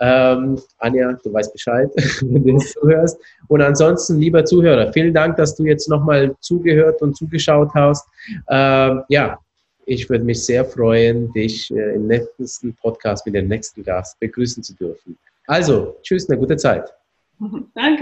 Ähm, Anja, du weißt Bescheid, <laughs> wenn du das zuhörst. Und ansonsten, lieber Zuhörer, vielen Dank, dass du jetzt nochmal zugehört und zugeschaut hast. Ähm, ja, ich würde mich sehr freuen, dich äh, im nächsten Podcast mit dem nächsten Gast begrüßen zu dürfen. Also, tschüss, eine gute Zeit. <laughs> Danke.